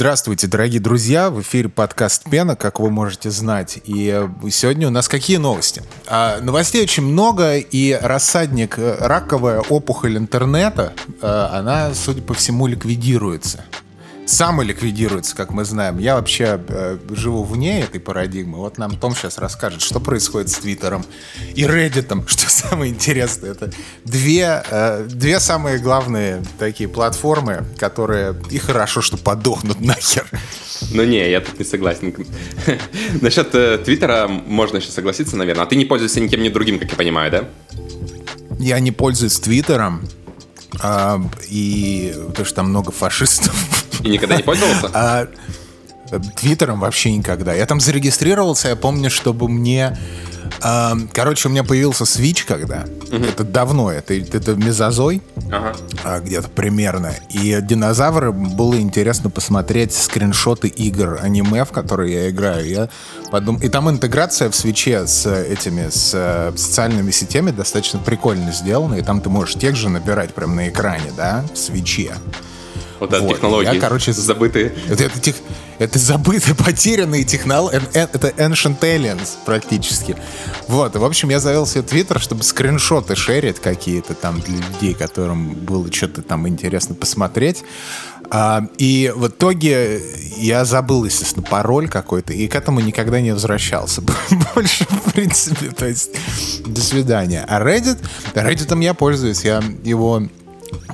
Здравствуйте, дорогие друзья! В эфире подкаст «Пена», как вы можете знать. И э, сегодня у нас какие новости? А, новостей очень много, и рассадник э, раковая опухоль интернета, а, она, судя по всему, ликвидируется самоликвидируется, как мы знаем. Я вообще э, живу вне этой парадигмы. Вот нам Том сейчас расскажет, что происходит с Твиттером и Reddit. Что самое интересное, это две, э, две самые главные такие платформы, которые и хорошо, что подохнут нахер. Ну не, я тут не согласен. Насчет э, Твиттера можно еще согласиться, наверное. А ты не пользуешься никем ни другим, как я понимаю, да? Я не пользуюсь Твиттером. А, и потому что там много фашистов. И никогда не пользовался? А, Твиттером вообще никогда. Я там зарегистрировался, я помню, чтобы мне... Э, короче, у меня появился Switch когда. Угу. Это давно, это, это мезозой, ага. э, где-то примерно. И динозавры было интересно посмотреть скриншоты игр аниме, в которые я играю. Я подум... И там интеграция в свече с этими с, э, социальными сетями достаточно прикольно сделана. И там ты можешь тех же набирать прямо на экране, да, в свече. Вот, вот. технологии я, короче, забытые. Это, это, тех, это забытые, потерянные технологии. Это ancient aliens практически. Вот, в общем, я завел себе твиттер, чтобы скриншоты шерить какие-то там для людей, которым было что-то там интересно посмотреть. А, и в итоге я забыл, естественно, пароль какой-то, и к этому никогда не возвращался. Больше, в принципе, то есть, до свидания. А Reddit, Reddit я пользуюсь, я его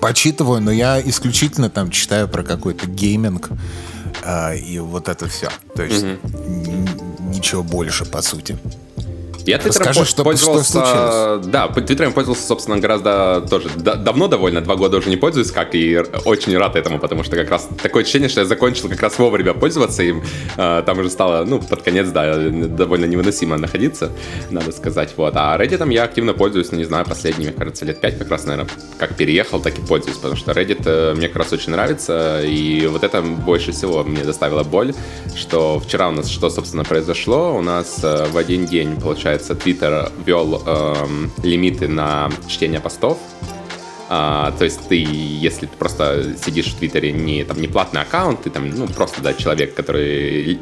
почитываю, но я исключительно там читаю про какой-то гейминг э, и вот это все. То есть mm-hmm. ничего больше, по сути. Я Твиттером Расскажи, что, пользовался, что да, Твиттером пользовался, собственно, гораздо тоже да, давно довольно, два года уже не пользуюсь, как и очень рад этому, потому что как раз такое ощущение, что я закончил как раз вовремя пользоваться им, э, там уже стало, ну, под конец, да, довольно невыносимо находиться, надо сказать, вот. А Reddit я активно пользуюсь, ну, не знаю, последние, мне кажется, лет пять как раз, наверное, как переехал, так и пользуюсь, потому что Reddit э, мне как раз очень нравится, и вот это больше всего мне доставило боль, что вчера у нас что, собственно, произошло, у нас э, в один день, получается, получается, Twitter ввел эм, лимиты на чтение постов. А, то есть ты, если ты просто сидишь в Твиттере, не, там, не платный аккаунт, ты там, ну, просто, да, человек, который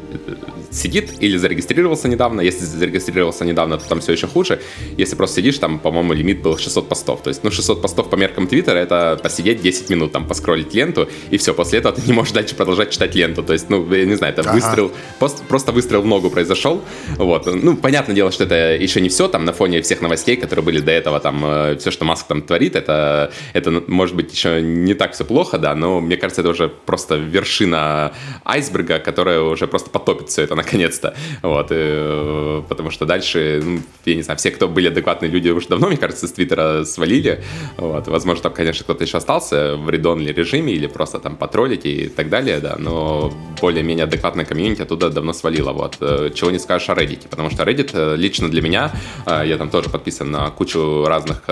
сидит или зарегистрировался недавно. Если зарегистрировался недавно, то там все еще хуже. Если просто сидишь, там, по-моему, лимит был 600 постов. То есть, ну, 600 постов по меркам Твиттера — это посидеть 10 минут, там, поскролить ленту, и все. После этого ты не можешь дальше продолжать читать ленту. То есть, ну, я не знаю, это ага. выстрел, просто, просто выстрел в ногу произошел. Вот. Ну, понятное дело, что это еще не все, там, на фоне всех новостей, которые были до этого, там, э, все, что Маск там творит, это, это может быть, еще не так все плохо, да, но мне кажется, это уже просто вершина айсберга, которая уже просто потопит все это наконец-то. Вот, и, э, потому что дальше, ну, я не знаю, все, кто были адекватные люди, уже давно, мне кажется, с Twitter'а свалили. Вот, возможно, там, конечно, кто-то еще остался в read-only режиме или просто там потроллить и так далее, да, но более-менее адекватная community оттуда давно свалила. Вот, э, чего не скажешь о Reddit, потому что Reddit э, лично для меня, я там тоже подписан на кучу разных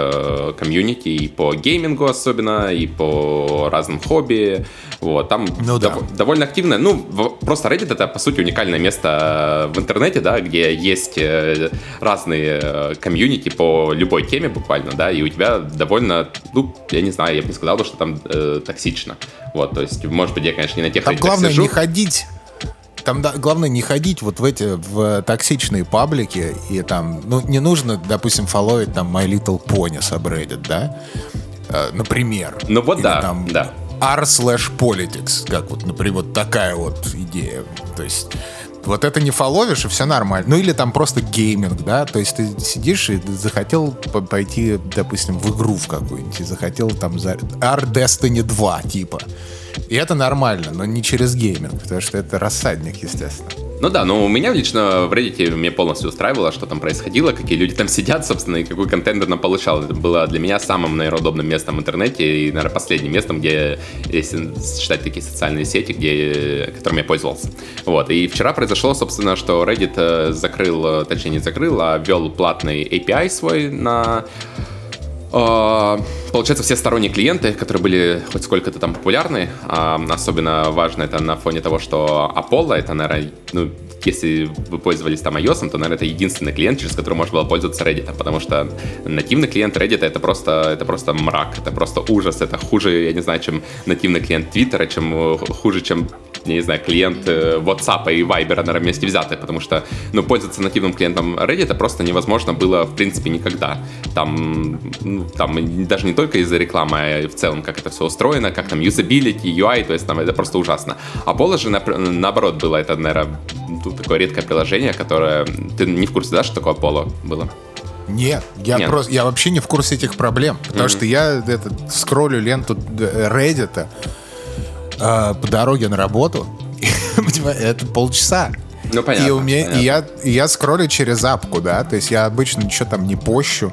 community и по геймингу особенно, и по разным хобби. Вот, там ну, да. дов- довольно активно. Ну, просто Reddit это, по сути, уникальное место в интернете, да, где есть э, разные э, комьюнити по любой теме буквально, да, и у тебя довольно, ну, я не знаю, я бы не сказал, что там э, токсично. Вот, то есть, может быть, я, конечно, не на тех Там главное сижу. не ходить там да, главное не ходить вот в эти в токсичные паблики и там ну не нужно допустим фолловить там My Little Pony subreddit да э, например ну вот Или, да там, да r slash politics, как вот, например, вот такая вот идея. То есть вот это не follow'ишь, и все нормально. Ну или там просто гейминг, да, то есть ты сидишь и захотел пойти, допустим, в игру в какую-нибудь, и захотел там за r Destiny 2, типа. И это нормально, но не через гейминг, потому что это рассадник, естественно. Ну да, но у меня лично в Reddit мне полностью устраивало, что там происходило, какие люди там сидят, собственно, и какой контент она получал. Это было для меня самым, наверное, удобным местом в интернете и, наверное, последним местом, где, если считать такие социальные сети, где, которыми я пользовался. Вот, и вчера произошло, собственно, что Reddit э, закрыл, э, точнее не закрыл, а ввел платный API свой на получается, все сторонние клиенты, которые были хоть сколько-то там популярны, а, особенно важно это на фоне того, что Apollo, это, наверное, ну, если вы пользовались там iOS, то, наверное, это единственный клиент, через который можно было пользоваться Reddit, потому что нативный клиент Reddit это просто, это просто мрак, это просто ужас, это хуже, я не знаю, чем нативный клиент Twitter, чем хуже, чем я не знаю, клиент э, WhatsApp и Viber, наверное, вместе взятые, потому что, ну, пользоваться нативным клиентом Reddit просто невозможно было, в принципе, никогда. Там, там даже не только из-за рекламы, а в целом, как это все устроено, как там юзабилити, UI, то есть там это просто ужасно. А Apollo же, наоборот, было это, наверное, такое редкое приложение, которое... Ты не в курсе, да, что такое Apollo было? Нет, я Нет. просто я вообще не в курсе этих проблем, потому mm-hmm. что я это, скроллю ленту Reddit э, по дороге на работу, это полчаса. Ну, понятно. И, у меня, понятно. и, я, и я скроллю через апку, да, то есть я обычно ничего там не пощу.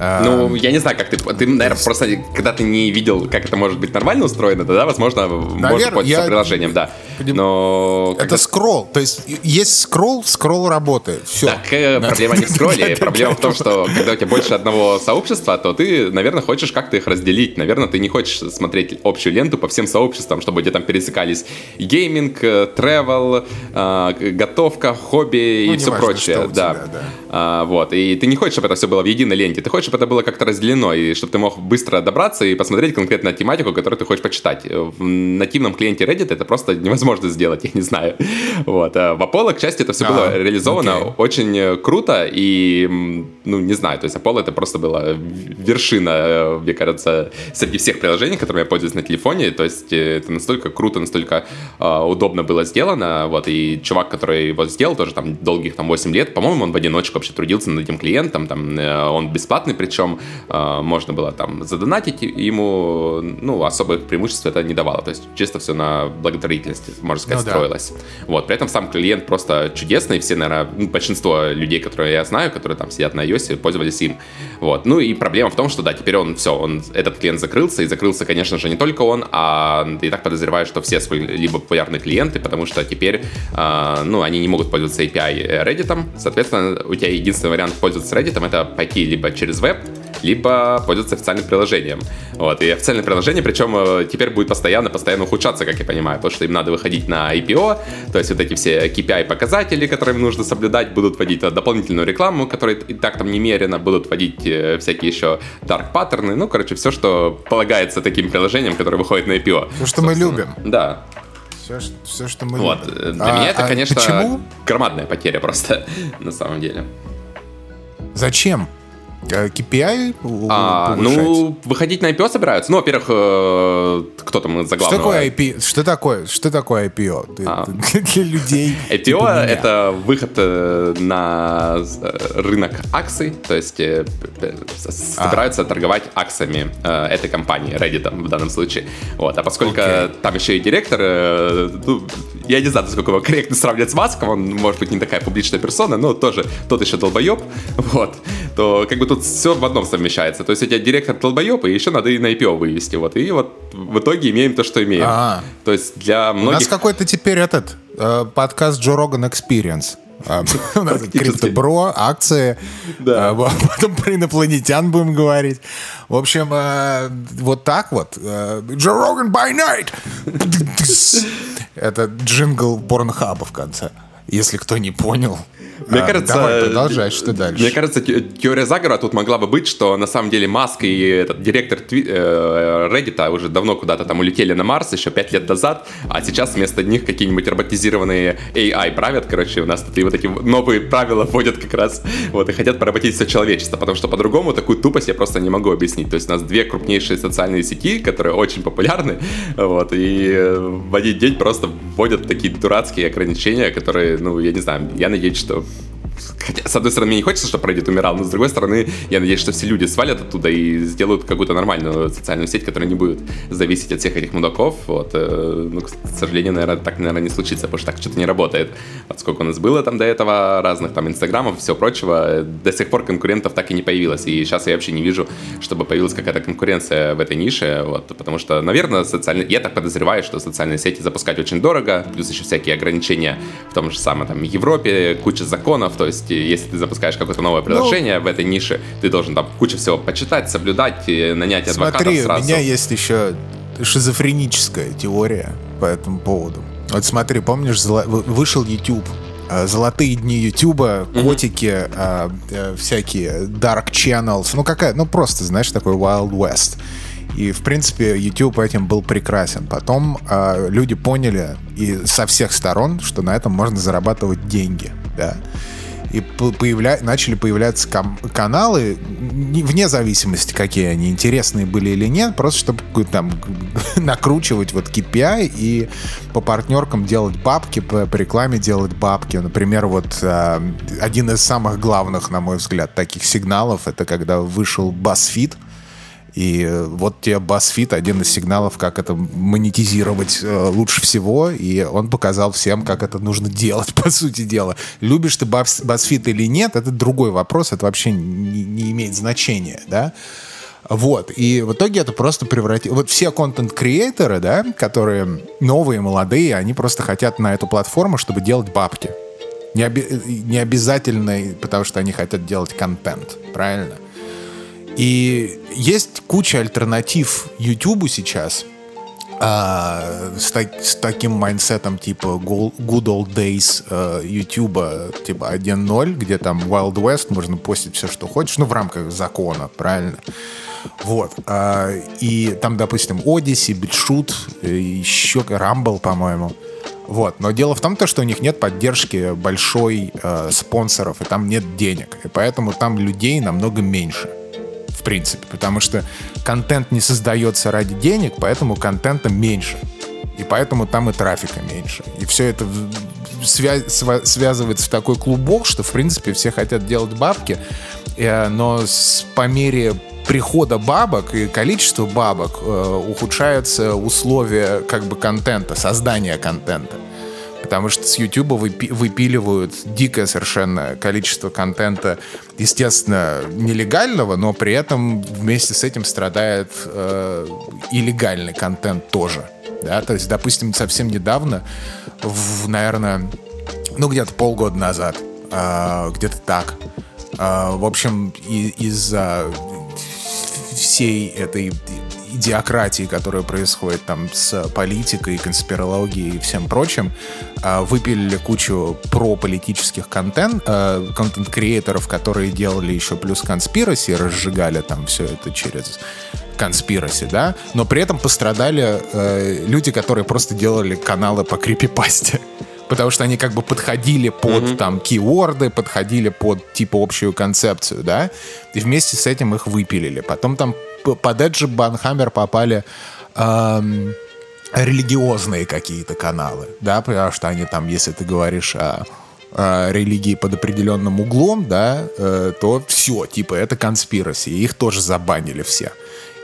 Ну, я не знаю, как ты... Ты, наверное, есть... просто когда ты не видел, как это может быть нормально устроено, тогда, возможно, Наверное, можно пользоваться я... приложением, да. Но... Это когда... скролл. То есть есть скролл, скролл работает. Все. Так, э, проблема не в скролле. Проблема в том, что когда у тебя больше одного сообщества, то ты, наверное, хочешь как-то их разделить. Наверное, ты не хочешь смотреть общую ленту по всем сообществам, чтобы где там пересекались гейминг, тревел, э, готовка, хобби ну, и все прочее. Да. Тебя, да. А, вот. И ты не хочешь, чтобы это все было в единой ленте. Ты хочешь, чтобы это было как-то разделено, и чтобы ты мог быстро добраться и посмотреть конкретно тематику, которую ты хочешь почитать. В нативном клиенте Reddit это просто невозможно сделать, я не знаю. Вот. А в Apollo, к счастью, это все а, было реализовано okay. очень круто, и, ну, не знаю, то есть Apollo это просто была вершина, э, мне кажется, среди всех приложений, которыми я пользуюсь на телефоне, то есть э, это настолько круто, настолько э, удобно было сделано, вот, и чувак, который его сделал, тоже там долгих там 8 лет, по-моему, он в одиночку вообще трудился над этим клиентом, там, э, он бесплатный, причем э, можно было там задонатить ему, ну, особых преимуществ это не давало, то есть чисто все на благотворительности, можно сказать, ну, строилось. Да. Вот, при этом сам клиент просто чудесный, все, наверное, ну, большинство людей, которые я знаю, которые там сидят на iOS, пользовались им. Вот, ну и проблема в том, что да, теперь он все, он, этот клиент закрылся, и закрылся, конечно же, не только он, а и так подозреваю, что все свои либо популярные клиенты, потому что теперь, э, ну, они не могут пользоваться API Reddit, соответственно, у тебя единственный вариант пользоваться Reddit это пойти либо через веб, либо пользоваться официальным приложением. Вот, и официальное приложение, причем э, теперь будет постоянно, постоянно ухудшаться, как я понимаю, потому что им надо выходить на IPO, то есть вот эти все KPI-показатели, которые им нужно соблюдать, будут вводить дополнительную рекламу, которая и так там немерено, будут вводить э, всякие еще dark паттерны, ну, короче, все, что полагается таким приложениям, которые выходят на IPO. Все, что мы любим. Да. Все, все, что мы вот. любим. Э, для а, меня это, а конечно, почему? громадная потеря просто, на самом деле. Зачем? KPI а, Ну, выходить на IPO собираются. Ну, во-первых, э, кто там за главного? Что такое, IP, что такое, что такое IPO? Ты, а. Для людей. IPO типа — это выход э, на э, рынок акций, то есть собираются а. торговать акциями этой компании, Reddit в данном случае. Вот. А поскольку okay. там еще и директор, ну, я не знаю, насколько его корректно сравнивать с Маском, он, может быть, не такая публичная персона, но тоже тот еще долбоеб, вот, то как бы тут все в одном совмещается. То есть у тебя директор долбоеб, и еще надо и на IPO вывести, вот, и вот в итоге имеем то, что имеем. А-а-а. То есть для многих... У нас какой-то теперь этот э, подкаст Джо Роган Experience. А, криптобро, акции. Да. А, потом про инопланетян будем говорить. В общем, э, вот так вот. Джо Роган by night. Это джингл порнхаба в конце. Если кто не понял. Мне а, кажется, давай, продолжай, что дальше? Мне кажется, теория заговора тут могла бы быть, что на самом деле Маск и этот директор тви- э, Reddit уже давно куда-то там улетели на Марс еще пять лет назад, а сейчас вместо них какие-нибудь роботизированные AI правят, короче, у нас тут и вот эти новые правила вводят как раз, вот, и хотят поработить все человечество, потому что по-другому такую тупость я просто не могу объяснить. То есть у нас две крупнейшие социальные сети, которые очень популярны, вот, и э, в один день просто вводят такие дурацкие ограничения, которые, ну, я не знаю, я надеюсь, что Хотя, с одной стороны, мне не хочется, чтобы Reddit умирал, но с другой стороны, я надеюсь, что все люди свалят оттуда и сделают какую-то нормальную социальную сеть, которая не будет зависеть от всех этих мудаков. Вот. Э, ну, к сожалению, наверное, так, наверное, не случится, потому что так что-то не работает. Вот сколько у нас было там до этого разных там инстаграмов и всего прочего, до сих пор конкурентов так и не появилось. И сейчас я вообще не вижу, чтобы появилась какая-то конкуренция в этой нише, вот, потому что, наверное, социальные... я так подозреваю, что социальные сети запускать очень дорого, плюс еще всякие ограничения в том же самом там Европе, куча законов, то есть если ты запускаешь какое-то новое приложение ну, в этой нише, ты должен там кучу всего почитать, соблюдать, нанять адвокатов смотри, сразу. у меня есть еще шизофреническая теория по этому поводу. Вот смотри, помнишь, вышел YouTube, а, золотые дни Ютуба, котики, mm-hmm. а, а, всякие dark channels, ну какая, ну просто, знаешь, такой Wild West. И, в принципе, YouTube этим был прекрасен. Потом э, люди поняли и со всех сторон, что на этом можно зарабатывать деньги, да и появля... начали появляться кам... каналы, вне зависимости, какие они, интересные были или нет, просто чтобы там накручивать вот KPI и по партнеркам делать бабки, по, рекламе делать бабки. Например, вот э, один из самых главных, на мой взгляд, таких сигналов, это когда вышел BuzzFeed, и вот тебе BuzzFeed один из сигналов, как это монетизировать э, лучше всего, и он показал всем, как это нужно делать, по сути дела. Любишь ты BuzzFeed или нет, это другой вопрос, это вообще не, не имеет значения, да. Вот, и в итоге это просто превратилось... Вот все контент-creator'ы, да, которые новые, молодые, они просто хотят на эту платформу, чтобы делать бабки. Не, оби... не обязательно, потому что они хотят делать контент, правильно? И есть куча альтернатив YouTube сейчас, а, с, так, с таким mindset'ом типа good old days э, YouTube, типа 1.0, где там Wild West, можно постить все, что хочешь, ну, в рамках закона, правильно? Вот. А, и там, допустим, Odyssey, BitShoot, еще Rumble, по-моему. Вот. Но дело в том, то, что у них нет поддержки большой э, спонсоров, и там нет денег. И поэтому там людей намного меньше в принципе, потому что контент не создается ради денег, поэтому контента меньше. И поэтому там и трафика меньше. И все это свя- сва- связывается в такой клубок, что, в принципе, все хотят делать бабки, э, но с, по мере прихода бабок и количества бабок э, ухудшаются условия как бы контента, создания контента потому что с YouTube выпиливают дикое совершенно количество контента, естественно, нелегального, но при этом вместе с этим страдает э, и легальный контент тоже. Да? То есть, допустим, совсем недавно, в, наверное, ну где-то полгода назад, э, где-то так, э, в общем, из-за всей этой идиократии, которая происходит там с политикой, конспирологией и всем прочим, а, выпилили кучу прополитических контент, а, контент-креаторов, которые делали еще плюс конспираси, разжигали там все это через конспираси, да, но при этом пострадали э, люди, которые просто делали каналы по крипипасте потому что они как бы подходили под mm-hmm. там кейворды, подходили под типа общую концепцию, да, и вместе с этим их выпилили. Потом там под Эджи Банхаммер попали эм, религиозные какие-то каналы, да, потому что они там, если ты говоришь о, о религии под определенным углом, да, э, то все, типа, это конспираси, их тоже забанили все.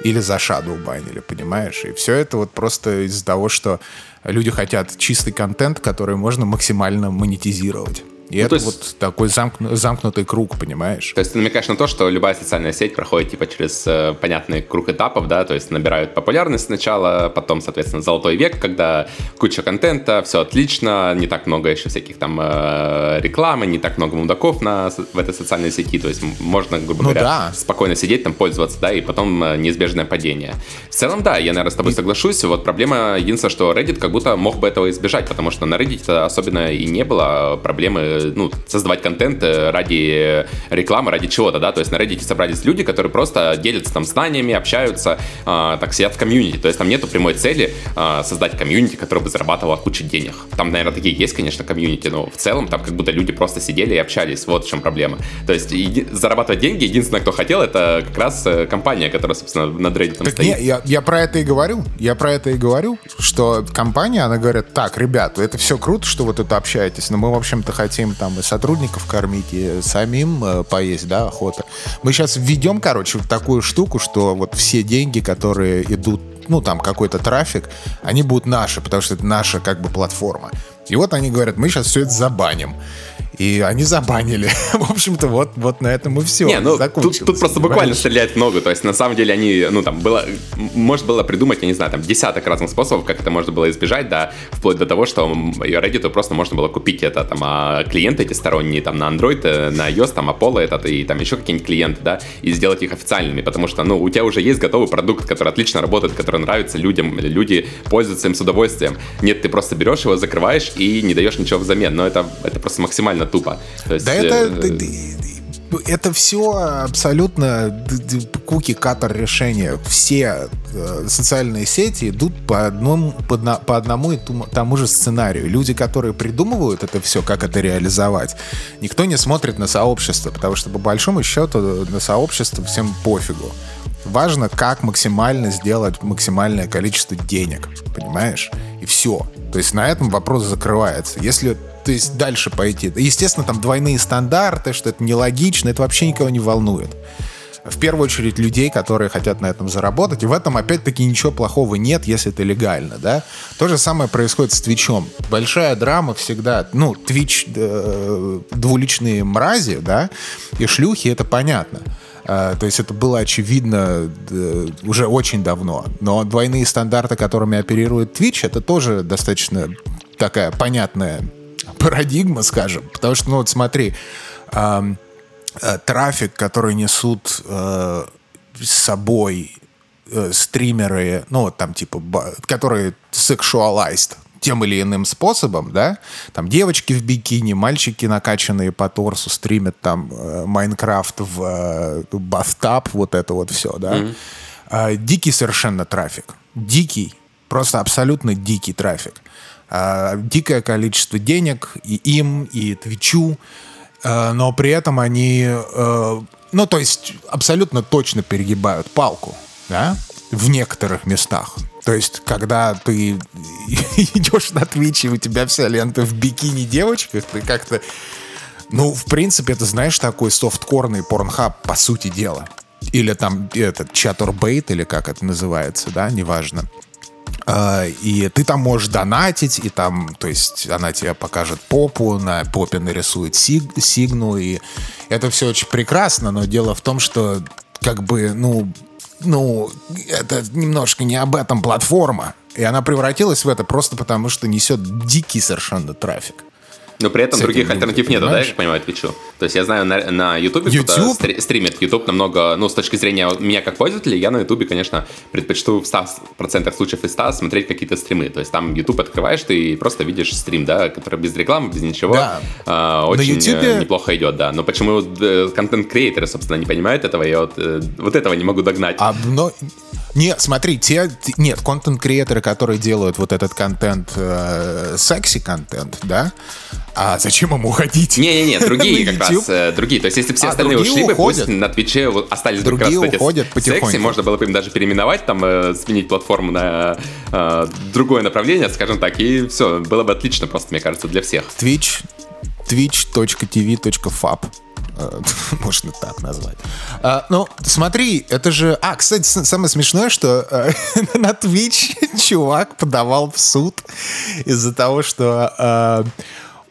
Или за шаду банили, понимаешь? И все это вот просто из-за того, что люди хотят чистый контент, который можно максимально монетизировать. И ну, это есть, вот такой замкну, замкнутый круг, понимаешь? То есть ты намекаешь на то, что любая социальная сеть проходит типа через э, понятный круг этапов, да, то есть набирают популярность сначала, потом, соответственно, золотой век, когда куча контента, все отлично, не так много еще всяких там э, рекламы, не так много мудаков на, в этой социальной сети, то есть можно, грубо ну, говоря, да. спокойно сидеть там, пользоваться, да, и потом э, неизбежное падение. В целом, да, я, наверное, с тобой и... соглашусь, вот проблема единственное, что Reddit как будто мог бы этого избежать, потому что на Reddit особенно и не было проблемы ну, создавать контент э, ради рекламы, ради чего-то, да, то есть на Reddit собрались люди, которые просто делятся там знаниями, общаются, э, так сидят в комьюнити, то есть там нету прямой цели э, создать комьюнити, которое бы зарабатывало кучу денег. Там, наверное, такие есть, конечно, комьюнити, но в целом там как будто люди просто сидели и общались, вот в чем проблема. То есть и, зарабатывать деньги, единственное, кто хотел, это как раз э, компания, которая, собственно, над Reddit так стоит. Не, я, я про это и говорю, я про это и говорю, что компания, она говорит, так, ребят, это все круто, что вы тут общаетесь, но мы, в общем-то, хотим там и сотрудников кормить, и самим э, поесть, да, охота. Мы сейчас введем, короче, вот такую штуку, что вот все деньги, которые идут ну, там, какой-то трафик, они будут наши, потому что это наша, как бы, платформа. И вот они говорят, мы сейчас все это забаним. И они забанили. В общем-то, вот, вот на этом и все. Не, ну, тут, тут просто буквально стреляет много. То есть, на самом деле, они, ну, там, было, может было придумать, я не знаю, там, десяток разных способов, как это можно было избежать, да, вплоть до того, что Reddit просто можно было купить это, там, а клиенты эти сторонние, там, на Android, э, на iOS, там, Apollo этот, и там еще какие-нибудь клиенты, да, и сделать их официальными, потому что, ну, у тебя уже есть готовый продукт, который отлично работает, который нравится людям, люди пользуются им с удовольствием. Нет, ты просто берешь его, закрываешь и не даешь ничего взамен, но это, это просто максимально тупо. То есть, да это... Э, это все абсолютно куки-катор решения. Все э, социальные сети идут по одному, по одному и тому же сценарию. Люди, которые придумывают это все, как это реализовать, никто не смотрит на сообщество, потому что по большому счету на сообщество всем пофигу. Важно, как максимально сделать максимальное количество денег, понимаешь? И все. То есть на этом вопрос закрывается. Если то есть дальше пойти. Естественно, там двойные стандарты, что это нелогично, это вообще никого не волнует. В первую очередь людей, которые хотят на этом заработать. И в этом, опять-таки, ничего плохого нет, если это легально, да. То же самое происходит с Твичом. Большая драма всегда, ну, Твич э, двуличные мрази, да, и шлюхи, это понятно. Uh, то есть это было очевидно uh, уже очень давно. Но двойные стандарты, которыми оперирует Twitch, это тоже достаточно такая понятная парадигма, скажем. Потому что, ну вот смотри, э, э, трафик, который несут э, с собой э, стримеры, ну вот там типа, которые sexualized тем или иным способом, да, там девочки в бикини, мальчики накачанные по торсу стримят там э, Майнкрафт в э, батhtub, вот это вот все, да. Mm-hmm. Э, дикий совершенно трафик. Дикий, просто абсолютно дикий трафик дикое количество денег и им, и Твичу, э, но при этом они, э, ну, то есть абсолютно точно перегибают палку, да, в некоторых местах. То есть, когда ты идешь на Твич, и у тебя вся лента в бикини девочках, ты как-то... Ну, в принципе, это, знаешь, такой софткорный порнхаб, по сути дела. Или там этот чатурбейт, или как это называется, да, неважно. А, и ты там можешь донатить, и там, то есть она тебе покажет попу, на попе нарисует сиг, сигну, и это все очень прекрасно, но дело в том, что как бы, ну, ну, это немножко не об этом платформа. И она превратилась в это просто потому, что несет дикий совершенно трафик. Но при этом других альтернатив нету, да, я понимаю, Твичу? То есть я знаю, на, на YouTube, YouTube? Стри- стримит YouTube намного, ну, с точки зрения меня как пользователя, я на YouTube, конечно, предпочту в 100% случаев из 100 смотреть какие-то стримы. То есть там YouTube открываешь, ты просто видишь стрим, да, который без рекламы, без ничего. Да. Э, очень на YouTube... Неплохо идет, да. Но почему э, контент-креаторы, собственно, не понимают этого, я вот, э, вот этого не могу догнать. А, но... Не, смотри, те, нет, контент-креаторы, которые делают вот этот контент, э, секси-контент, да, а зачем им уходить? Не-не-не, другие как раз, э, другие. То есть, если все а, остальные ушли бы, пусть на Твиче вот остались другие как раз уходят потихоньку. секси, можно было бы им даже переименовать, там, э, сменить платформу на э, другое направление, скажем так, и все, было бы отлично просто, мне кажется, для всех. Twitch, twitch.tv.fab э, можно так назвать. А, ну, смотри, это же... А, кстати, самое смешное, что э, на Twitch чувак подавал в суд из-за того, что э,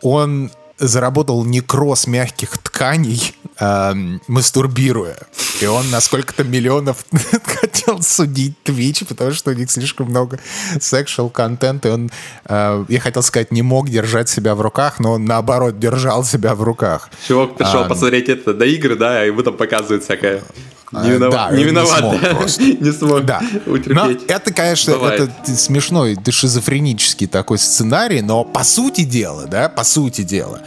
он заработал некроз мягких тканей, э, мастурбируя. И он на сколько-то миллионов хотел судить Twitch, потому что у них слишком много sexual контента. И он, э, я хотел сказать, не мог держать себя в руках, но он, наоборот, держал себя в руках. Чувак пришел а, посмотреть это до игры, да, и ему там показывают всякое не, винов... да, не виноват. Не смог, просто. не смог да. утерпеть. Но это, конечно, Бывает. это смешной, это шизофренический такой сценарий, но по сути дела, да, по сути дела,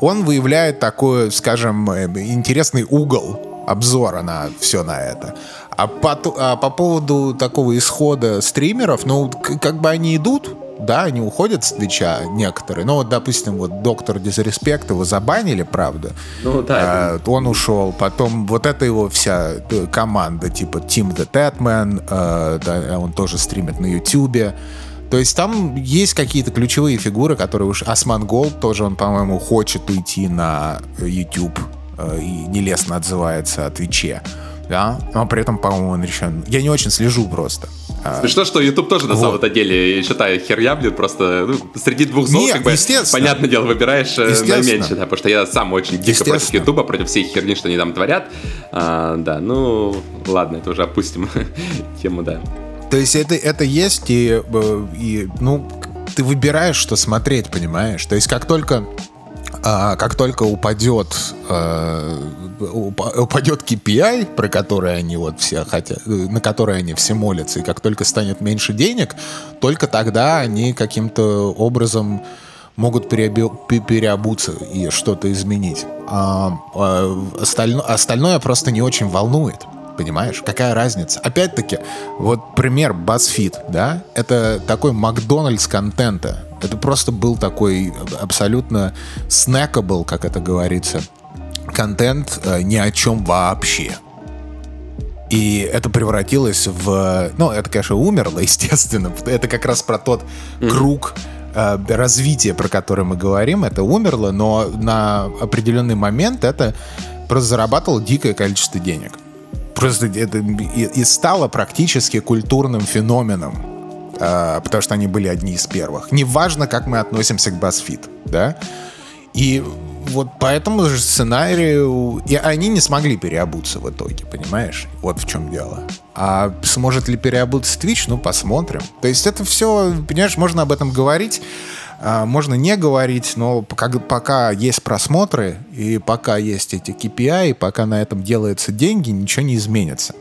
он выявляет такой, скажем, э, интересный угол обзора на все на это. А по, а по поводу такого исхода стримеров, ну, как бы они идут, да, они уходят с Twitch'а некоторые. Ну, вот, допустим, вот Dr Disrespect его забанили, правда. Ну, да. А, он ушел. Потом вот эта его вся э, команда, типа TimTheTatman, а, да, он тоже стримит на YouTube'е. То есть там есть какие-то ключевые фигуры, которые уж... Asmongold тоже, он, по-моему, хочет уйти на YouTube э, и нелестно отзывается о Твиче да, но при этом, по-моему, он решен. Я не очень слежу просто. Смешно, что YouTube тоже на вот. самом-то деле, считаю, херня, блин, просто ну, среди двух зол, Нет, как бы, понятное дело, выбираешь э, наименьшее, да, потому что я сам очень дико против YouTube, против всей херни, что они там творят. А, да, ну, ладно, это уже опустим тему, да. То есть это, это есть, и, э, и, ну, ты выбираешь, что смотреть, понимаешь? То есть как только а, как только упадет, а, упадет KPI, про который они вот все хотят, на который они все молятся, и как только станет меньше денег, только тогда они каким-то образом могут переобуться и что-то изменить. а, а, остальное, остальное просто не очень волнует. Понимаешь? Какая разница? Опять-таки, вот пример BuzzFeed, да? Это такой Макдональдс контента. Это просто был такой абсолютно снэкабл, как это говорится, контент э, ни о чем вообще. И это превратилось в... Ну, это, конечно, умерло, естественно. Это как раз про тот круг э, развития, про который мы говорим. Это умерло, но на определенный момент это просто зарабатывало дикое количество денег. Просто это и, и стало практически культурным феноменом. Э, потому что они были одни из первых. Неважно, как мы относимся к BuzzFeed, да? И вот по этому же сценарию и они не смогли переобуться в итоге, понимаешь? Вот в чем дело. А сможет ли переобуться Twitch? Ну, посмотрим. То есть это все, понимаешь, можно об этом говорить, а, можно не говорить, но пока, пока есть просмотры и пока есть эти KPI, и пока на этом делаются деньги, ничего не изменится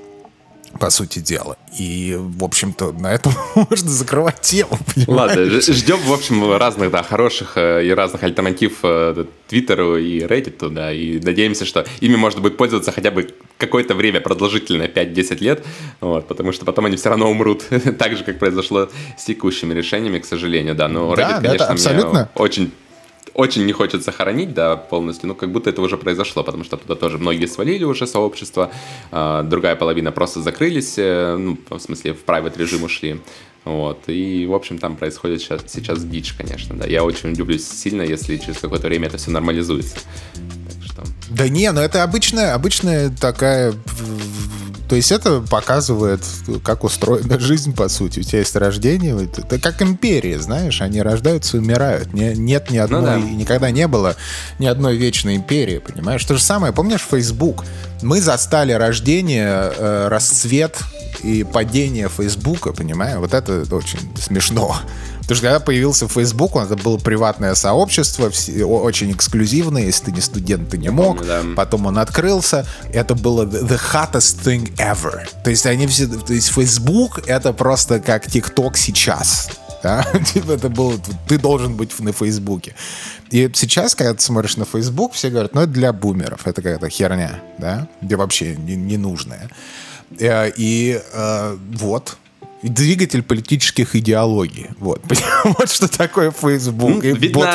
по сути дела. И, в общем-то, на этом можно закрывать тему, понимаешь? Ладно, ждем, в общем, разных, да, хороших э, и разных альтернатив э, Твиттеру и Reddit, да, и надеемся, что ими можно будет пользоваться хотя бы какое-то время, продолжительное, 5-10 лет, вот, потому что потом они все равно умрут, так же, как произошло с текущими решениями, к сожалению, да, но Reddit, да, конечно, абсолютно. мне очень очень не хочется хоронить, да, полностью, ну, как будто это уже произошло, потому что туда тоже многие свалили уже сообщество, э, другая половина просто закрылись, э, ну, в смысле, в private режим ушли. Вот. И, в общем, там происходит сейчас, сейчас дичь, конечно, да. Я очень удивлюсь сильно, если через какое-то время это все нормализуется. Так что... Да не, ну это обычная, обычная такая то есть это показывает, как устроена жизнь, по сути. У тебя есть рождение, это как империя, знаешь, они рождаются и умирают. Не, нет ни одной, ну, да. никогда не было ни одной вечной империи, понимаешь? То же самое, помнишь Facebook? Мы застали рождение, э, расцвет и падение Фейсбука, понимаешь? Вот это очень смешно. Потому что когда появился Facebook, это было приватное сообщество, очень эксклюзивное, если ты не студент, ты не мог. Помню, да. Потом он открылся. Это было the hottest thing ever. То есть они все... То есть Facebook — это просто как TikTok сейчас. Да? Типа это было... Ты должен быть на Фейсбуке. И сейчас, когда ты смотришь на Facebook, все говорят, ну, это для бумеров. Это какая-то херня, да? Где вообще ненужная. Не э, и э, вот, двигатель политических идеологий. Вот. вот что такое Facebook ну, и видно, бот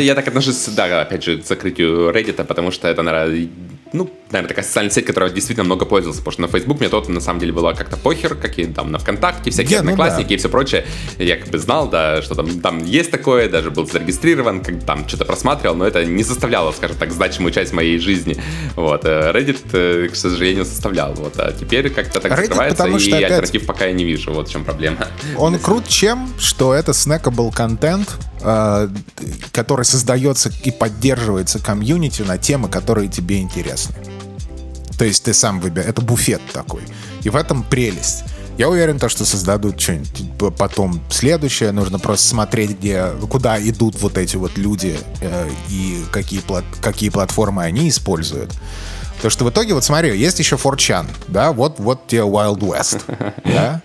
Я так отношусь, да, опять же, к закрытию Reddit, потому что это, наверное, ну, наверное, такая социальная сеть, которая действительно много пользовался, потому что на Facebook мне тот на самом деле была как-то похер, какие там на ВКонтакте, всякие yeah, одноклассники ну, да. и все прочее. Я как бы знал, да, что там, там есть такое, даже был зарегистрирован, как там что-то просматривал, но это не составляло, скажем так, значимую часть моей жизни. Вот. Э, Reddit, э, к сожалению, составлял. Вот. А теперь как-то так Reddit, закрывается, и что альтернатив опять... пока я не вижу. Вот в чем проблема. Он крут чем, что это снэкабл контент, э, который создается и поддерживается комьюнити на темы, которые тебе интересны. То есть ты сам выбираешь. Это буфет такой. И в этом прелесть. Я уверен, то, что создадут что-нибудь потом следующее. Нужно просто смотреть, где, куда идут вот эти вот люди э, и какие, плат, какие платформы они используют. Потому что в итоге, вот смотри, есть еще 4chan, да, вот, вот тебе Wild West, да.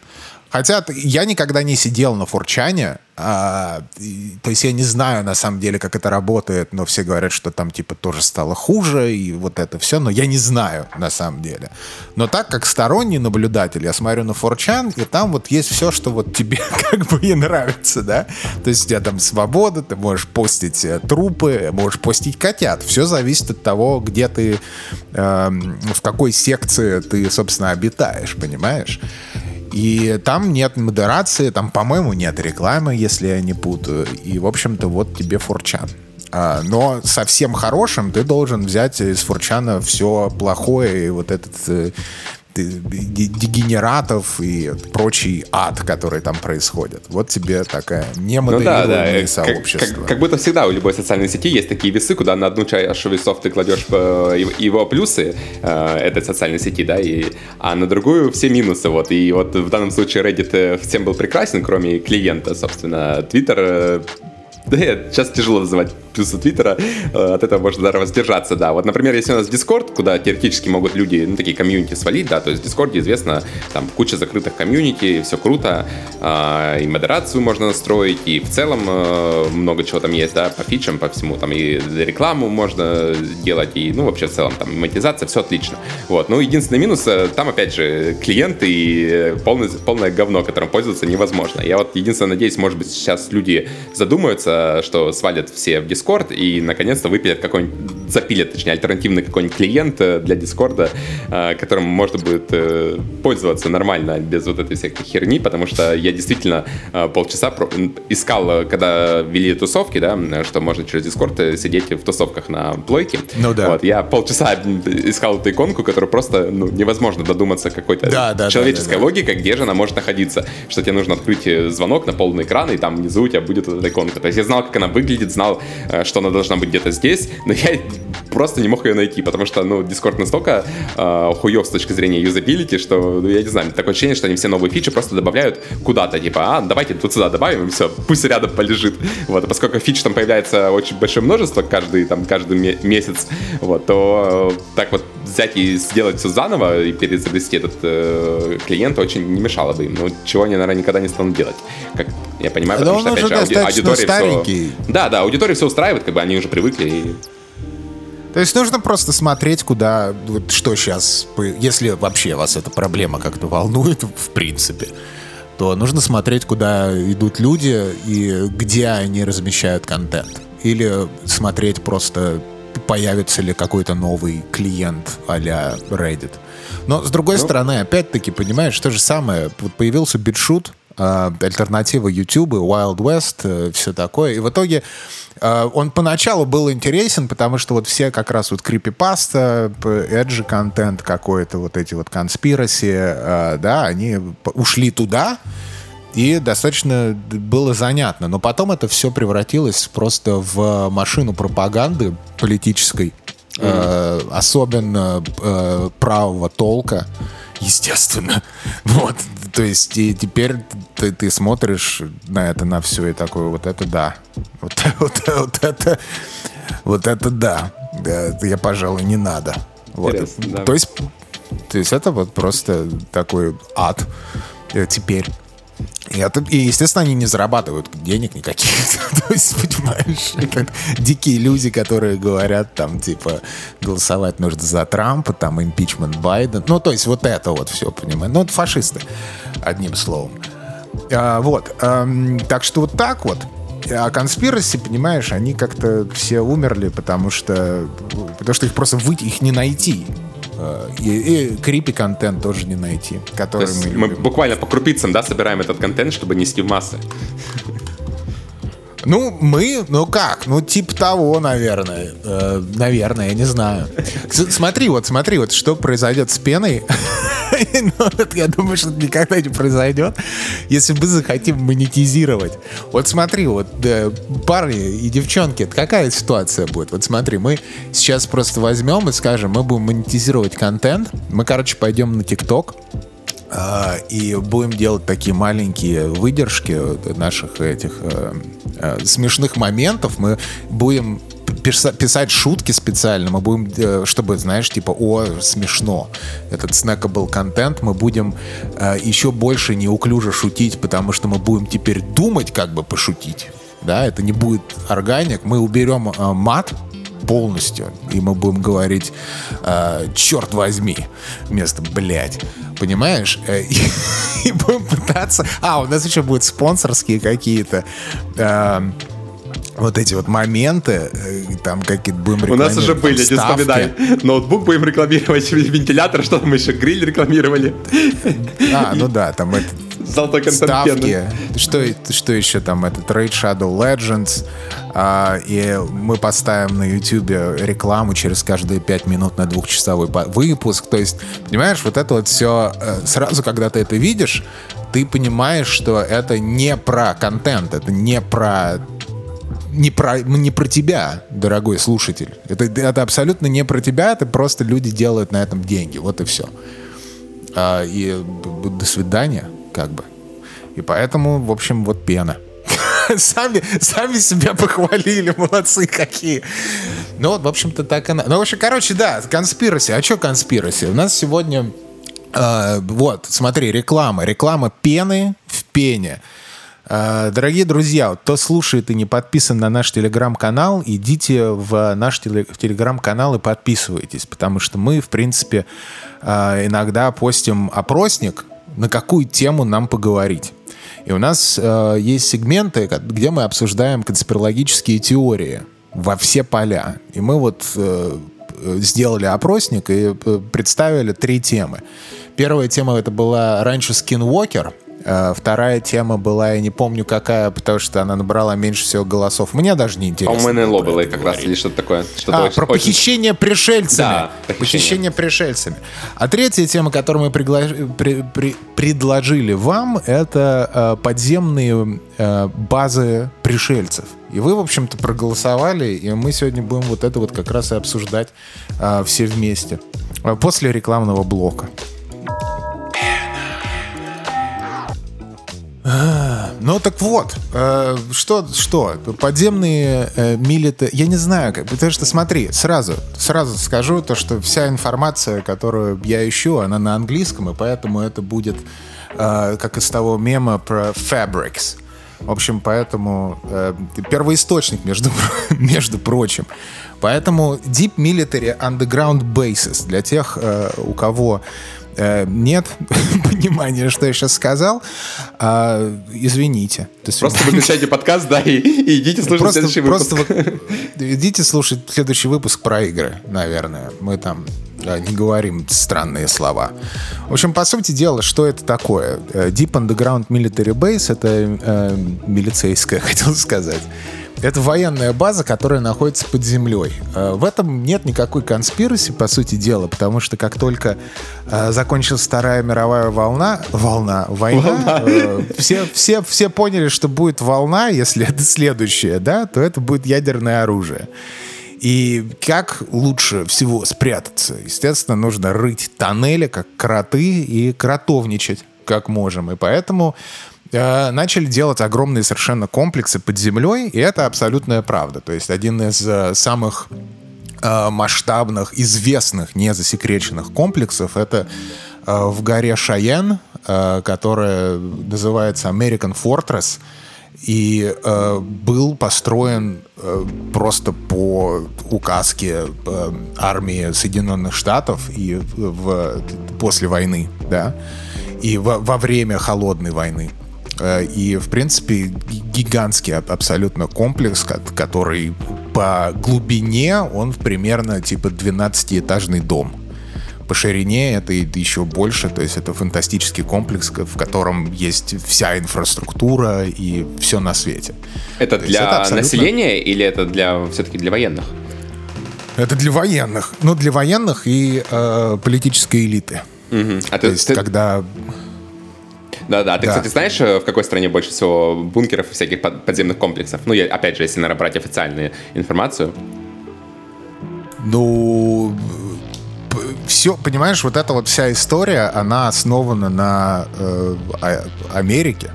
Хотя я никогда не сидел на форчане, а, то есть я не знаю на самом деле, как это работает, но все говорят, что там типа тоже стало хуже и вот это все, но я не знаю на самом деле. Но так как сторонний наблюдатель, я смотрю на форчан, и там вот есть все, что вот тебе как бы и нравится, да? То есть у тебя там свобода, ты можешь постить э, трупы, можешь постить котят. Все зависит от того, где ты, э, в какой секции ты, собственно, обитаешь, понимаешь? И там нет модерации, там, по-моему, нет рекламы, если я не путаю. И, в общем-то, вот тебе форчан. А, но совсем хорошим ты должен взять из форчана все плохое и вот этот э, дегенератов и прочий ад, который там происходит. Вот тебе такая немоделированное ну, да, да. сообщество. Как, как, как будто всегда у любой социальной сети есть такие весы, куда на одну чашу весов ты кладешь э, его плюсы э, этой социальной сети, да, и, а на другую все минусы. Вот. И вот в данном случае Reddit э, всем был прекрасен, кроме клиента, собственно. Twitter Да, сейчас тяжело называть плюсы Твиттера, э, от этого можно даже воздержаться, да. Вот, например, если у нас Discord, куда теоретически могут люди, ну, такие комьюнити свалить, да, то есть в Discord известно, там куча закрытых комьюнити, все круто, а, и модерацию можно настроить, и в целом э, много чего там есть, да, по фичам, по всему, там и рекламу можно делать, и, ну, вообще в целом там монетизация, все отлично. Вот, ну, единственный минус, э, там, опять же, клиенты и полное, полное говно, которым пользоваться невозможно. Я вот единственное надеюсь, может быть, сейчас люди задумаются, что свалят все в Discord, и наконец-то выпилят какой-нибудь, запилят, точнее, альтернативный какой-нибудь клиент э, для Discord, э, которым можно будет э, пользоваться нормально, без вот этой всякой херни, потому что я действительно полчаса искал, когда вели тусовки, да, что можно через Discord сидеть в тусовках на плойке. Ну да. Вот, я полчаса искал эту иконку, которую просто ну, невозможно додуматься какой-то да, да, человеческой да, да, да. логикой, где же она может находиться. Что тебе нужно открыть звонок на полный экран, и там внизу у тебя будет эта иконка. То есть я знал, как она выглядит, знал, что она должна быть где-то здесь, но я просто не мог ее найти, потому что, ну, Discord настолько э, хуев с точки зрения юзабилити, что, ну, я не знаю, такое ощущение, что они все новые фичи просто добавляют куда-то, типа, а, давайте тут сюда добавим, и все, пусть рядом полежит. Вот, а поскольку фич там появляется очень большое множество каждый, там, каждый месяц, вот, то э, так вот взять и сделать все заново и перезавести этот э, клиент очень не мешало бы им. Ну, чего они, наверное, никогда не станут делать. Как я понимаю, потому что, опять же, ауди- аудитория старенький. Все... Да, да, аудитория все устраивает, как бы они уже привыкли и то есть нужно просто смотреть, куда, вот что сейчас, если вообще вас эта проблема как-то волнует, в принципе, то нужно смотреть, куда идут люди и где они размещают контент. Или смотреть просто, появится ли какой-то новый клиент а-ля Reddit. Но, с другой ну, стороны, опять-таки, понимаешь, то же самое. Вот появился битшут, альтернатива YouTube, Wild West, э, все такое. И в итоге э, он поначалу был интересен, потому что вот все как раз вот крипипаста, эджи контент какой-то, вот эти вот конспираси, э, да, они ушли туда, и достаточно было занятно. Но потом это все превратилось просто в машину пропаганды политической, mm-hmm. особенно правого толка, естественно. Вот. То есть и теперь ты, ты смотришь на это, на все, и такой, вот это да. Вот, вот, вот это, вот это да. Я, пожалуй, не надо. Вот. Да. То есть, то есть это вот просто такой ад э, теперь. И, естественно, они не зарабатывают денег никаких. То есть, понимаешь, это дикие люди, которые говорят, там, типа, голосовать нужно за Трампа, там, импичмент Байден. Ну, то есть, вот это вот все, понимаешь. Ну, это фашисты, одним словом. А, вот. А, так что вот так вот. А конспираси, понимаешь, они как-то все умерли, потому что, потому что их просто выйти, их не найти. Э, и, и крипи контент тоже не найти, который мы, мы буквально по крупицам, да, собираем этот контент, чтобы нести в массы. Ну, мы, ну как, ну типа того, наверное. Э, наверное, я не знаю. Смотри, вот смотри, вот что произойдет с пеной. ну, я думаю, что никогда не произойдет, если мы захотим монетизировать. Вот смотри, вот да, парни и девчонки, какая ситуация будет? Вот смотри, мы сейчас просто возьмем и скажем, мы будем монетизировать контент. Мы, короче, пойдем на ТикТок, и будем делать такие маленькие выдержки наших этих э, э, смешных моментов. Мы будем писать шутки специально, мы будем, э, чтобы, знаешь, типа, о, смешно, этот снэкабл контент, мы будем э, еще больше неуклюже шутить, потому что мы будем теперь думать, как бы пошутить, да, это не будет органик, мы уберем э, мат, полностью. И мы будем говорить э, «черт возьми» вместо «блядь». Понимаешь? Э, и, и будем пытаться... А, у нас еще будут спонсорские какие-то... Э, вот эти вот моменты, э, там какие-то будем У нас уже были, не вспоминай. Ноутбук будем рекламировать, вентилятор, что там еще, гриль рекламировали. А, ну да, там это Золотой ставки. Что, что еще там? Это Raid Shadow Legends. А, и мы поставим на YouTube рекламу через каждые пять минут на двухчасовой выпуск. То есть, понимаешь, вот это вот все э, сразу, когда ты это видишь, ты понимаешь, что это не про контент, это не про не про, не про тебя, дорогой слушатель. Это, это абсолютно не про тебя, это просто люди делают на этом деньги. Вот и все. А, и до свидания как бы. И поэтому, в общем, вот пена. сами, сами себя похвалили, молодцы какие. Ну в общем-то, так и... Ну, в общем, короче, да, конспираси. А что конспираси? У нас сегодня... Э, вот, смотри, реклама. Реклама пены в пене. Э, дорогие друзья, кто слушает и не подписан на наш телеграм-канал, идите в наш телеграм-канал и подписывайтесь, потому что мы, в принципе, э, иногда постим опросник, на какую тему нам поговорить. И у нас э, есть сегменты, где мы обсуждаем конспирологические теории во все поля. И мы вот э, сделали опросник и представили три темы. Первая тема это была раньше Skinwalker, Э, вторая тема была, я не помню какая, потому что она набрала меньше всего голосов. Мне даже не интересно. А у МНЛО было как раз или что-то такое. Что а, очень, про очень... похищение пришельцами. Да, похищение. похищение пришельцами. А третья тема, которую мы пригла... при... При... предложили вам, это э, подземные э, базы пришельцев. И вы, в общем-то, проголосовали, и мы сегодня будем вот это вот как раз и обсуждать э, все вместе. Э, после рекламного блока. Ну так вот, э, что, что, подземные э, милиты, я не знаю, как, потому что смотри, сразу, сразу скажу то, что вся информация, которую я ищу, она на английском, и поэтому это будет э, как из того мема про fabrics. В общем, поэтому э, первоисточник, между, между прочим. Поэтому Deep Military Underground Bases для тех, у кого Э, нет понимания, что я сейчас сказал. А, извините. Просто выключайте подкаст, да, и, и идите слушать просто, следующий выпуск. Просто идите слушать следующий выпуск про игры, наверное. Мы там да, не говорим странные слова. В общем, по сути дела, что это такое? Э, Deep Underground Military Base — это э, милицейское, хотел сказать. Это военная база, которая находится под землей. Э, в этом нет никакой конспираси, по сути дела, потому что как только э, закончилась Вторая мировая волна, волна, война, волна. Э, все, все, все поняли, что будет волна, если это следующая, да, то это будет ядерное оружие. И как лучше всего спрятаться? Естественно, нужно рыть тоннели, как кроты, и кротовничать, как можем. И поэтому Э, начали делать огромные совершенно комплексы под землей, и это абсолютная правда. То есть один из э, самых э, масштабных, известных, незасекреченных комплексов это в горе Шайен, которая называется American Fortress, и был построен просто по указке армии Соединенных Штатов и в, после войны, да, и во, во время холодной войны. Э, и, в принципе, гигантский абсолютно комплекс, который по глубине, он примерно типа 12-этажный дом. По ширине это еще больше, то есть это фантастический комплекс, в котором есть вся инфраструктура и все на свете. Это то для это абсолютно... населения или это для все-таки для военных? Это для военных. Ну, для военных и э, политической элиты. Угу. А то ты, есть, ты... когда да-да. Ты, да. кстати, знаешь, э, в какой стране больше всего бункеров и всяких подземных комплексов? Ну, я, опять же, если, наверное, брать официальную информацию. Ну, все, понимаешь, вот эта вот вся история, она основана на э, а, Америке.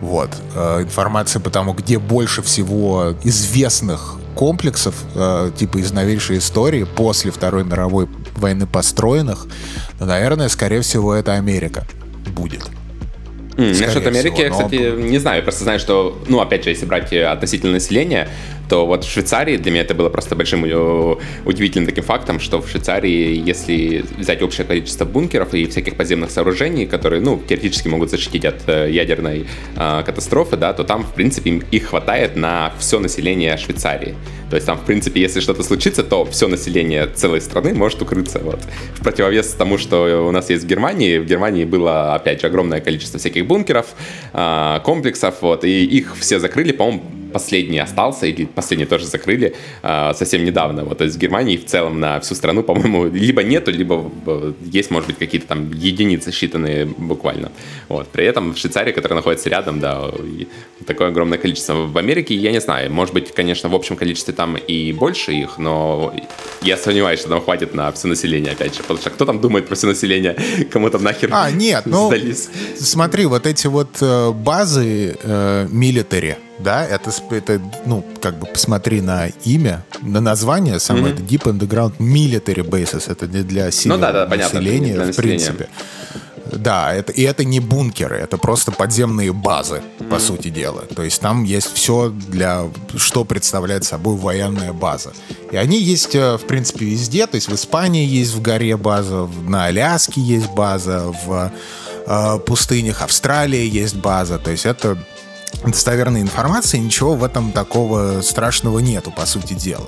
Вот. Э, информация по тому, где больше всего известных комплексов, э, типа из новейшей истории, после Второй мировой войны построенных, ну, наверное, скорее всего, это Америка будет. Насчет Америки, всего, но... кстати, не знаю. Я просто знаю, что, ну, опять же, если брать относительно населения, то вот в Швейцарии для меня это было просто большим э, удивительным таким фактом, что в Швейцарии, если взять общее количество бункеров и всяких подземных сооружений, которые, ну, теоретически могут защитить от э, ядерной э, катастрофы, да, то там, в принципе, их хватает на все население Швейцарии. То есть там, в принципе, если что-то случится, то все население целой страны может укрыться. Вот. В противовес тому, что у нас есть в Германии, в Германии было, опять же, огромное количество всяких бункеров, э, комплексов, вот, и их все закрыли, по-моему, последний остался, или последний тоже закрыли э, совсем недавно. Вот из Германии в целом на всю страну, по-моему, либо нету, либо э, есть, может быть, какие-то там единицы считанные буквально. Вот. При этом в Швейцарии, которая находится рядом, да, такое огромное количество. В Америке, я не знаю, может быть, конечно, в общем количестве там и больше их, но я сомневаюсь, что там хватит на все население, опять же. Потому что кто там думает про все население? Кому там нахер А, нет, ну, сдались? смотри, вот эти вот э, базы э, милитари, да, это, это, ну, как бы посмотри на имя, на название самое, mm-hmm. это Deep Underground Military Bases, это не для сильного ну, да, да, населения, понятно, в принципе. Да, это, и это не бункеры, это просто подземные базы, mm-hmm. по сути дела. То есть там есть все для, что представляет собой военная база. И они есть, э, в принципе, везде. То есть в Испании есть в горе база, на Аляске есть база, в э, пустынях Австралии есть база. То есть это достоверной информации, ничего в этом такого страшного нету, по сути дела.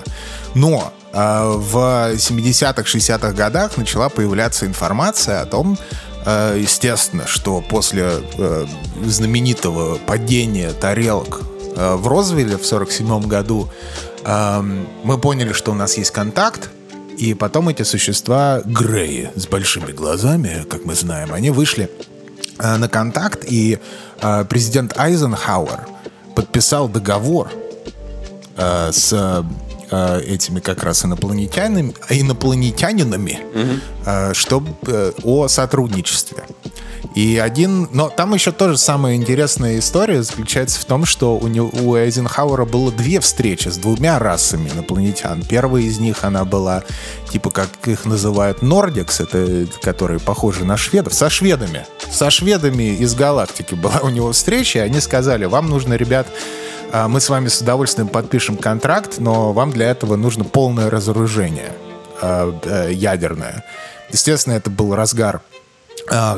Но э, в 70-х, 60-х годах начала появляться информация о том, э, естественно, что после э, знаменитого падения тарелок э, в Розвилле в 47 году э, мы поняли, что у нас есть контакт, и потом эти существа Греи с большими глазами, как мы знаем, они вышли на контакт, и э, президент Айзенхауэр подписал договор э, с э, этими как раз инопланетянами, инопланетянинами, угу. э, чтобы э, о сотрудничестве. И один... Но там еще тоже самая интересная история заключается в том, что у, него, у Эйзенхауэра было две встречи с двумя расами инопланетян. Первая из них, она была, типа, как их называют, Нордикс, это которые похожи на шведов, со шведами. Со шведами из галактики была у него встреча, и они сказали, вам нужно, ребят, а, мы с вами с удовольствием подпишем контракт, но вам для этого нужно полное разоружение а, э, ядерное. Естественно, это был разгар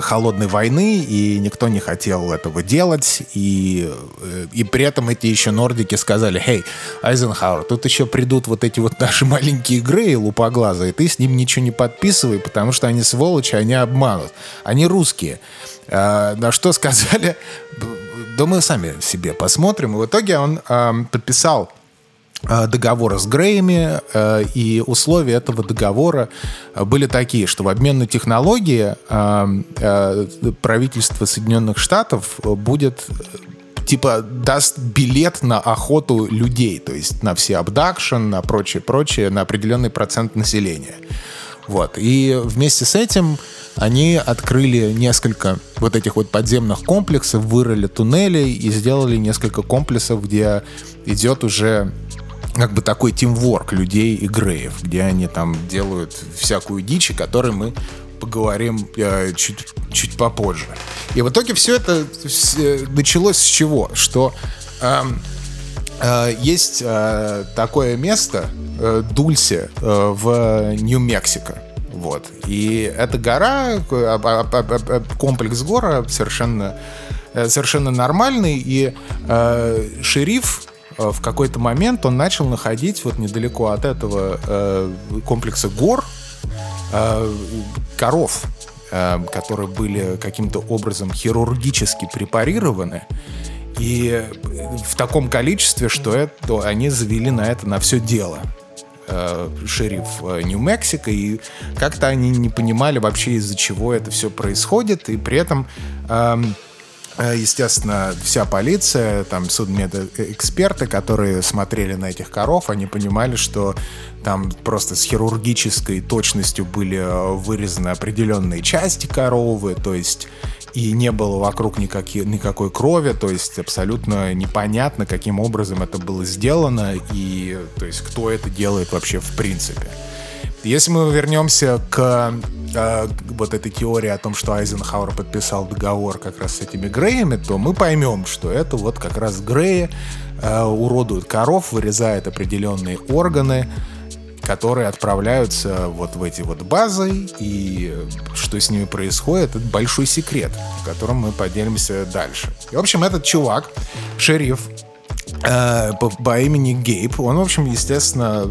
холодной войны, и никто не хотел этого делать, и, э, и при этом эти еще нордики сказали, «Хей, Айзенхауэр, тут еще придут вот эти вот наши маленькие игры и лупоглазые, ты с ним ничего не подписывай, потому что они сволочи, они обманут, они русские». А, на что сказали, мы сами себе посмотрим, и в итоге он подписал Э, договора с Греями, э, и условия этого договора э, были такие, что в обмен на технологии правительство Соединенных Штатов будет типа даст билет на охоту людей, то есть на все abduction, на прочее, прочее, на определенный процент населения. Вот. И вместе с этим они открыли несколько вот этих вот подземных комплексов, вырыли туннели и сделали несколько комплексов, где идет уже как бы такой тимворк людей и Греев, где они там делают всякую дичь, о которой мы поговорим э, чуть, чуть попозже. И в итоге все это все, началось с чего? Что э, э, есть э, такое место, э, Дульсе, э, в Нью-Мексико. Вот. И эта гора, комплекс гора совершенно, э, совершенно нормальный, и э, шериф Э, в какой-то момент он начал находить вот недалеко от этого э, комплекса гор э, коров, э, которые были каким-то образом хирургически препарированы. И в таком количестве, что это, они завели на это на все дело э, шериф э, Нью-Мексико, и как-то они не понимали вообще, из-за чего это все происходит, и при этом э, Э, естественно, вся полиция, там судмедэксперты, которые смотрели на этих коров, они понимали, что там просто с хирургической точностью были э, вырезаны определенные части коровы, то есть и не было вокруг никаких, никакой крови, то есть абсолютно непонятно, каким образом это было сделано и то есть кто это делает вообще в принципе. Если мы вернемся к э, вот этой теории о том, что Айзенхауэр подписал договор как раз с этими Греями, то мы поймем, что это вот как раз Греи э, уродуют коров, вырезают определенные органы, которые отправляются вот в эти вот базы, и что с ними происходит, это большой секрет, о котором мы поделимся дальше. И, в общем, этот чувак, шериф, по, по имени Гейб. Он, в общем, естественно,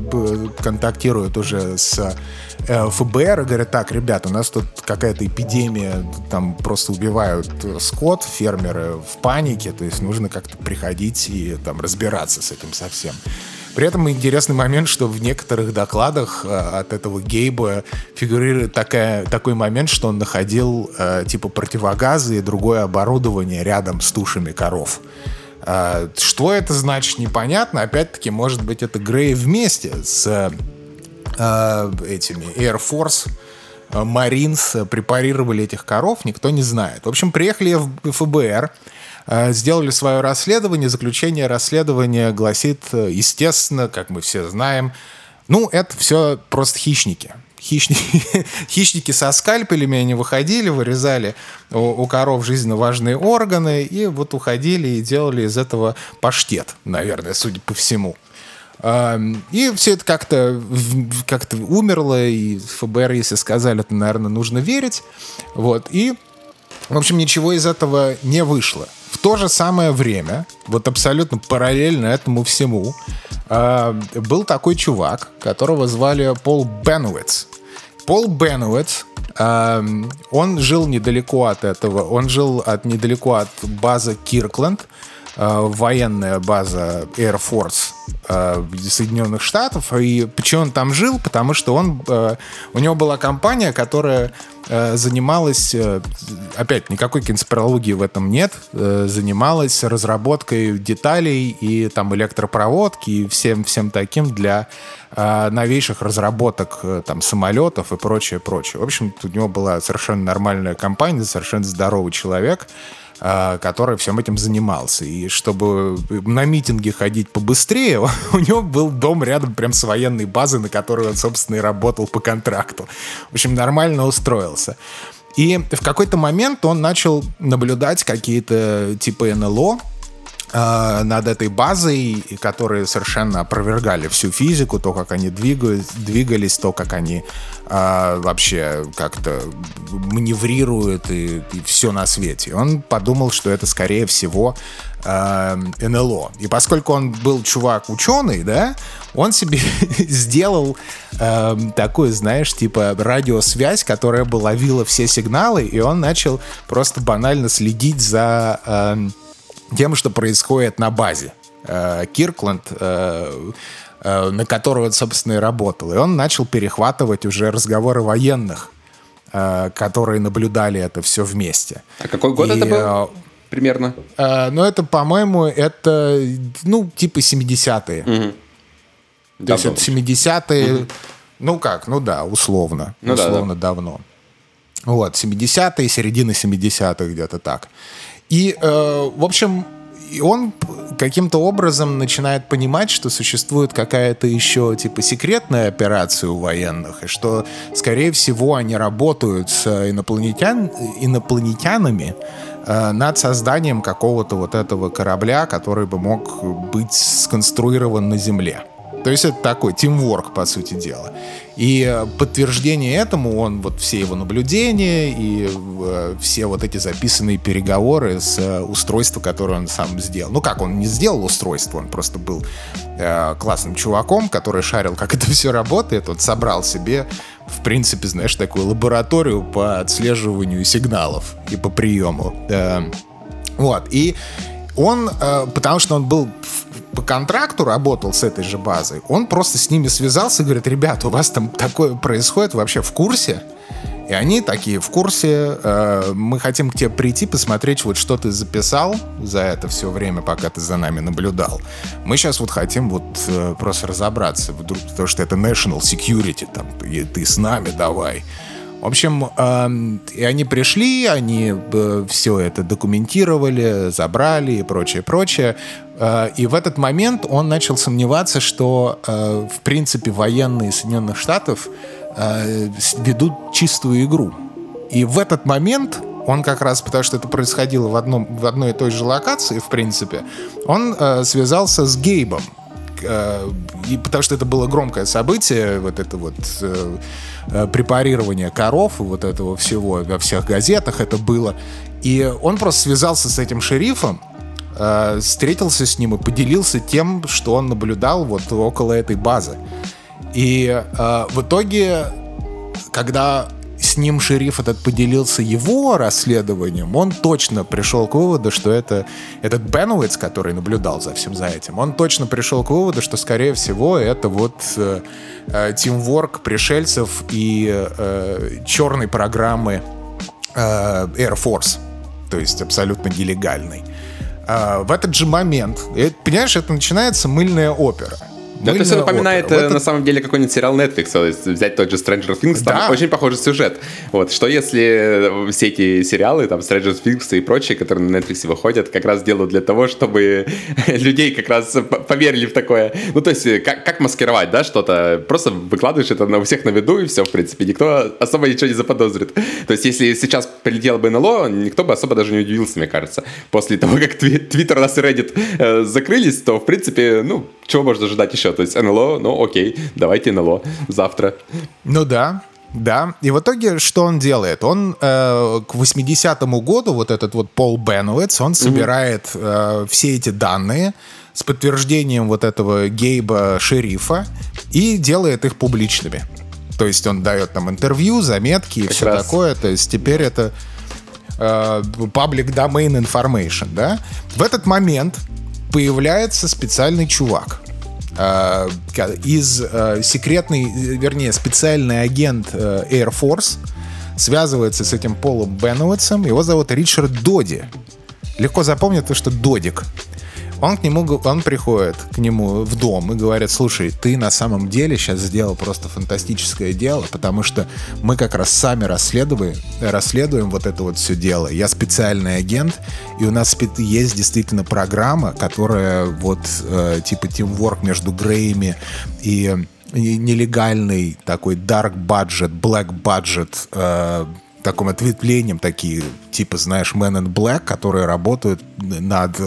контактирует уже с э, ФБР и говорит, так, ребят, у нас тут какая-то эпидемия, там просто убивают скот, фермеры в панике, то есть нужно как-то приходить и там разбираться с этим совсем. При этом интересный момент, что в некоторых докладах э, от этого Гейба фигурирует такая, такой момент, что он находил э, типа противогазы и другое оборудование рядом с тушами коров. А, что это значит, непонятно. Опять-таки, может быть, это Грей вместе с э, этими Air Force, Marines препарировали этих коров, никто не знает. В общем, приехали в ФБР, э, сделали свое расследование. Заключение расследования гласит, э, естественно, как мы все знаем, ну, это все просто хищники. Хищники, хищники со скальпелями, они выходили, вырезали у, у коров жизненно важные органы, и вот уходили и делали из этого паштет, наверное, судя по всему. И все это как-то как умерло, и ФБР, если сказали, это, наверное, нужно верить. Вот. И, в общем, ничего из этого не вышло. То же самое время, вот абсолютно параллельно этому всему, был такой чувак, которого звали Пол Бенуэтс. Пол Бенуэтс, он жил недалеко от этого, он жил от, недалеко от базы Киркленд, Э, военная база Air Force э, Соединенных Штатов. И почему он там жил? Потому что он, э, у него была компания, которая занималась, опять, никакой конспирологии в этом нет, занималась разработкой деталей и там электропроводки и всем, всем таким для новейших разработок там самолетов и прочее, прочее. В общем, у него была совершенно нормальная компания, совершенно здоровый человек, который всем этим занимался. И чтобы на митинги ходить побыстрее, у него был дом рядом прям с военной базой, на которой он, собственно, и работал по контракту. В общем, нормально устроился. И в какой-то момент он начал наблюдать какие-то типа НЛО, над этой базой, которые совершенно опровергали всю физику, то, как они двигались, двигались то, как они э, вообще как-то маневрируют и, и все на свете. Он подумал, что это, скорее всего, э, НЛО. И поскольку он был чувак ученый, да, он себе сделал э, такую, знаешь, типа радиосвязь, которая бы ловила все сигналы, и он начал просто банально следить за... Э, тем, что происходит на базе. Э, Киркленд, э, э, на которого, собственно, и работал. И он начал перехватывать уже разговоры военных, которые наблюдали это все вместе. А какой год и, это был? Примерно. Ну, это, по-моему, это, ну, типа 70-е. Угу. То есть это 70-е, угу. ну как, ну да, условно. Ну, условно да, да. давно. Вот, 70-е, середина 70-х где-то так. И, э, в общем, он каким-то образом начинает понимать, что существует какая-то еще типа секретная операция у военных, и что, скорее всего, они работают с инопланетян, инопланетянами э, над созданием какого-то вот этого корабля, который бы мог быть сконструирован на Земле. То есть это такой тимворк, по сути дела. И э, подтверждение этому, он вот все его наблюдения и э, все вот эти записанные переговоры с э, устройством, которое он сам сделал. Ну как, он не сделал устройство, он просто был э, классным чуваком, который шарил, как это все работает. Он собрал себе, в принципе, знаешь, такую лабораторию по отслеживанию сигналов и по приему. Э, вот, и он, э, потому что он был по контракту работал с этой же базой, он просто с ними связался и говорит, ребята, у вас там такое происходит, вообще в курсе? И они такие в курсе, э, мы хотим к тебе прийти, посмотреть, вот что ты записал за это все время, пока ты за нами наблюдал. Мы сейчас вот хотим вот э, просто разобраться, вдруг, потому что это national security, там, и ты с нами давай. В общем, э, и они пришли, они э, все это документировали, забрали и прочее, прочее. Э, и в этот момент он начал сомневаться, что, э, в принципе, военные Соединенных Штатов э, ведут чистую игру. И в этот момент он как раз, потому что это происходило в, одном, в одной и той же локации, в принципе, он э, связался с Гейбом. Э, и потому что это было громкое событие, вот это вот э, э, препарирование коров и вот этого всего во всех газетах это было. И он просто связался с этим шерифом, э, встретился с ним и поделился тем, что он наблюдал вот около этой базы. И э, в итоге, когда с ним шериф этот поделился его расследованием, он точно пришел к выводу, что это этот Бенуитс, который наблюдал за всем за этим, он точно пришел к выводу, что, скорее всего, это вот э, э, пришельцев и э, черной программы э, Air Force, то есть абсолютно нелегальной. Э, в этот же момент, и, понимаешь, это начинается мыльная опера. Да, это все напоминает опера. на самом деле какой-нибудь сериал Netflix, то есть взять тот же Stranger Things, там да. очень похожий сюжет. Вот, что если все эти сериалы, там, Stranger Things и прочие, которые на Netflix выходят, как раз делают для того, чтобы людей как раз поверили в такое. Ну, то есть, как, как маскировать, да, что-то? Просто выкладываешь это на у всех на виду, и все, в принципе, никто особо ничего не заподозрит. То есть, если сейчас прилетело бы НЛО, никто бы особо даже не удивился, мне кажется. После того, как Twitter нас и Reddit э, закрылись, то, в принципе, ну, чего можно ожидать еще? То есть НЛО, ну окей, давайте НЛО завтра. Ну да, да, и в итоге что он делает? Он э, к 80-му году, вот этот вот Пол Бенуэтс, он собирает э, все эти данные с подтверждением вот этого Гейба шерифа и делает их публичными. То есть он дает там интервью, заметки и как все раз. такое. То есть теперь это э, public domain information, да? В этот момент появляется специальный чувак из э, секретный, вернее, специальный агент э, Air Force связывается с этим Полом Бенуэтсом. Его зовут Ричард Доди. Легко запомнить, что Додик. Он к нему, он приходит к нему в дом и говорит, слушай, ты на самом деле сейчас сделал просто фантастическое дело, потому что мы как раз сами расследуем, расследуем вот это вот все дело. Я специальный агент, и у нас есть действительно программа, которая вот э, типа тимворк между Греями и нелегальный такой dark budget, black budget э, таким ответвлением такие, типа, знаешь, Men in Black, которые работают над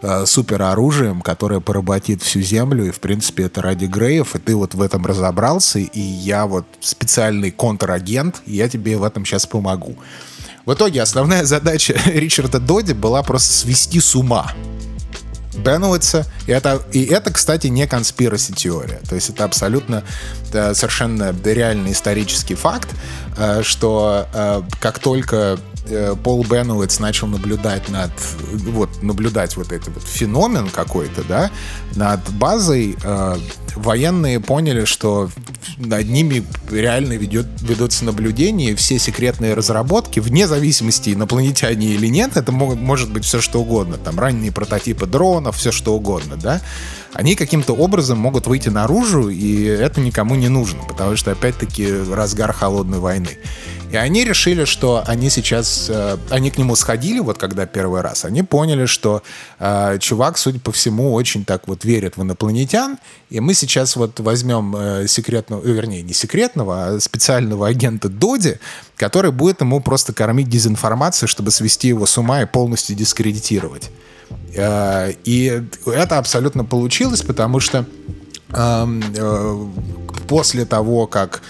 э, супероружием, которое поработит всю землю, и, в принципе, это ради Греев, и ты вот в этом разобрался, и я вот специальный контрагент, и я тебе в этом сейчас помогу. В итоге основная задача Ричарда Доди была просто свести с ума Бенуэтса. И это, и это, кстати, не конспираси теория. То есть это абсолютно совершенно реальный исторический факт, э, что э, как только э, Пол Бенуэтс начал наблюдать над вот наблюдать вот этот вот феномен какой-то, да, над базой, военные поняли, что над ними реально ведет, ведутся наблюдения, все секретные разработки, вне зависимости, инопланетяне или нет, это могут, может быть все что угодно, там ранние прототипы дронов, все что угодно, да, они каким-то образом могут выйти наружу, и это никому не нужно, потому что, опять-таки, разгар холодной войны. И они решили, что они сейчас, э, они к нему сходили, вот когда первый раз, они поняли, что э, чувак, судя по всему, очень так вот верит в инопланетян, и мы сейчас вот возьмем э, секретного, вернее, не секретного, а специального агента Доди, который будет ему просто кормить дезинформацию, чтобы свести его с ума и полностью дискредитировать. И это абсолютно получилось, потому что эм, после того, как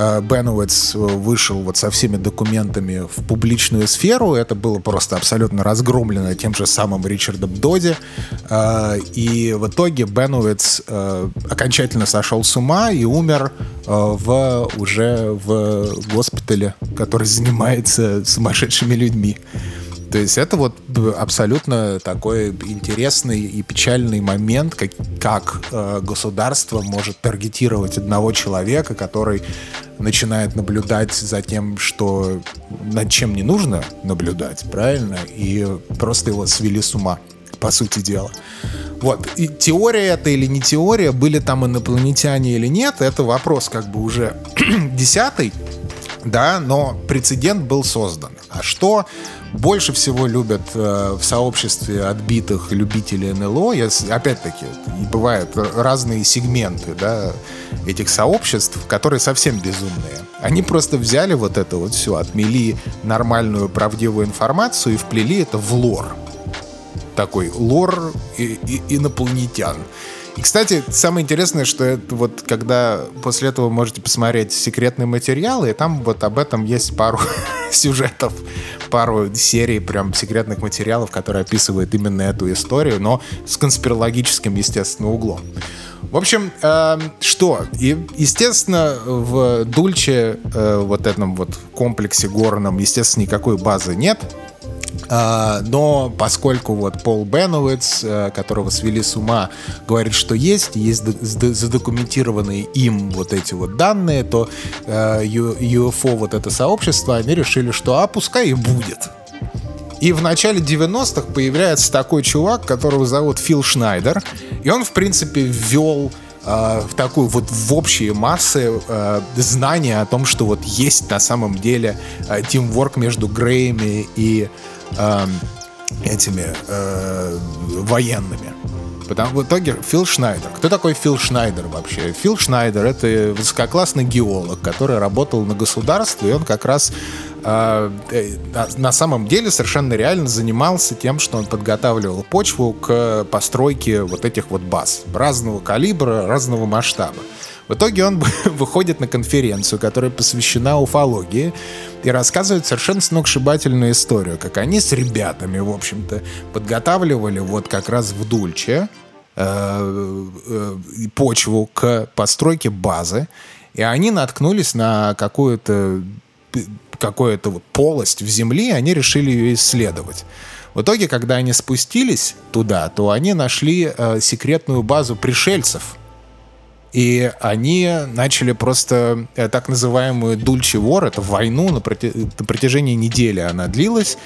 э, Бенуэтс вышел вот со всеми документами в публичную сферу. Это было просто абсолютно разгромлено тем же самым Ричардом Доди. И в итоге Бенуэтс окончательно сошел с ума и умер в, уже в госпитале, который занимается сумасшедшими людьми. То есть это вот абсолютно такой интересный и печальный момент, как, как э, государство может таргетировать одного человека, который начинает наблюдать за тем, что над чем не нужно наблюдать, правильно? И просто его свели с ума, по сути дела. Вот. И теория это или не теория, были там инопланетяне или нет, это вопрос как бы уже десятый, да, но прецедент был создан. А что больше всего любят э, в сообществе отбитых любителей НЛО, я, опять-таки, бывают разные сегменты да, этих сообществ, которые совсем безумные. Они просто взяли вот это вот все, отмели нормальную правдивую информацию и вплели это в лор. Такой лор и, и, инопланетян. И, кстати, самое интересное, что это вот когда после этого можете посмотреть секретные материалы, и там вот об этом есть пару сюжетов, пару серий прям секретных материалов, которые описывают именно эту историю, но с конспирологическим, естественно, углом. В общем, э, что? И, естественно, в Дульче, э, вот этом вот комплексе горном, естественно, никакой базы нет. А, но поскольку вот Пол Беновиц, э, которого свели с ума, говорит, что есть, есть задокументированные им вот эти вот данные, то UFO, э, вот это сообщество, они решили, что а пускай и будет. И в начале 90-х появляется такой чувак, которого зовут Фил Шнайдер, и он, в принципе, ввел э, в такую вот в общие массы э, знания о том, что вот есть на самом деле э, тимворк между Греями и э, этими э, военными. Потому в итоге Фил Шнайдер. Кто такой Фил Шнайдер вообще? Фил Шнайдер это высококлассный геолог, который работал на государстве, и он как раз на самом деле совершенно реально занимался тем, что он подготавливал почву к постройке вот этих вот баз разного калибра, разного масштаба. В итоге он выходит на конференцию, которая посвящена уфологии, и рассказывает совершенно сногсшибательную историю, как они с ребятами, в общем-то, подготавливали вот как раз в Дульче э, э, почву к постройке базы, и они наткнулись на какую-то какую-то вот полость в земле, и они решили ее исследовать. В итоге, когда они спустились туда, то они нашли э, секретную базу пришельцев, и они начали просто э, так называемую Дульче Вор, это войну на, проти... на протяжении недели она длилась.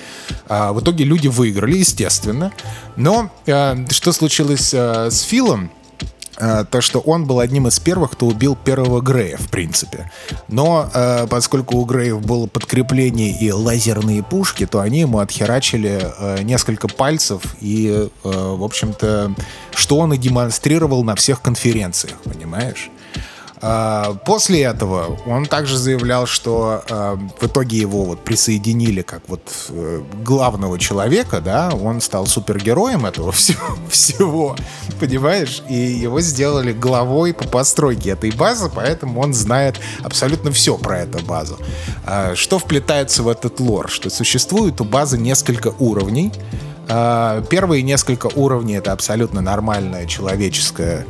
А в итоге люди выиграли, естественно. Но э, что случилось э, с Филом? Э, то, что он был одним из первых, кто убил первого Грея, в принципе. Но э, поскольку у Греев было подкрепление и лазерные пушки, то они ему отхерачили э, несколько пальцев, и, э, в общем-то, что он и демонстрировал на всех конференциях, понимаешь? А, после этого он также заявлял, что а, в итоге его вот присоединили как вот э, главного человека, да, он стал супергероем этого всего, всего, понимаешь, и его сделали главой по постройке этой базы, поэтому он знает абсолютно все про эту базу. А, что вплетается в этот лор? Что существует у базы несколько уровней, Первые несколько уровней это абсолютно нормальная человеческая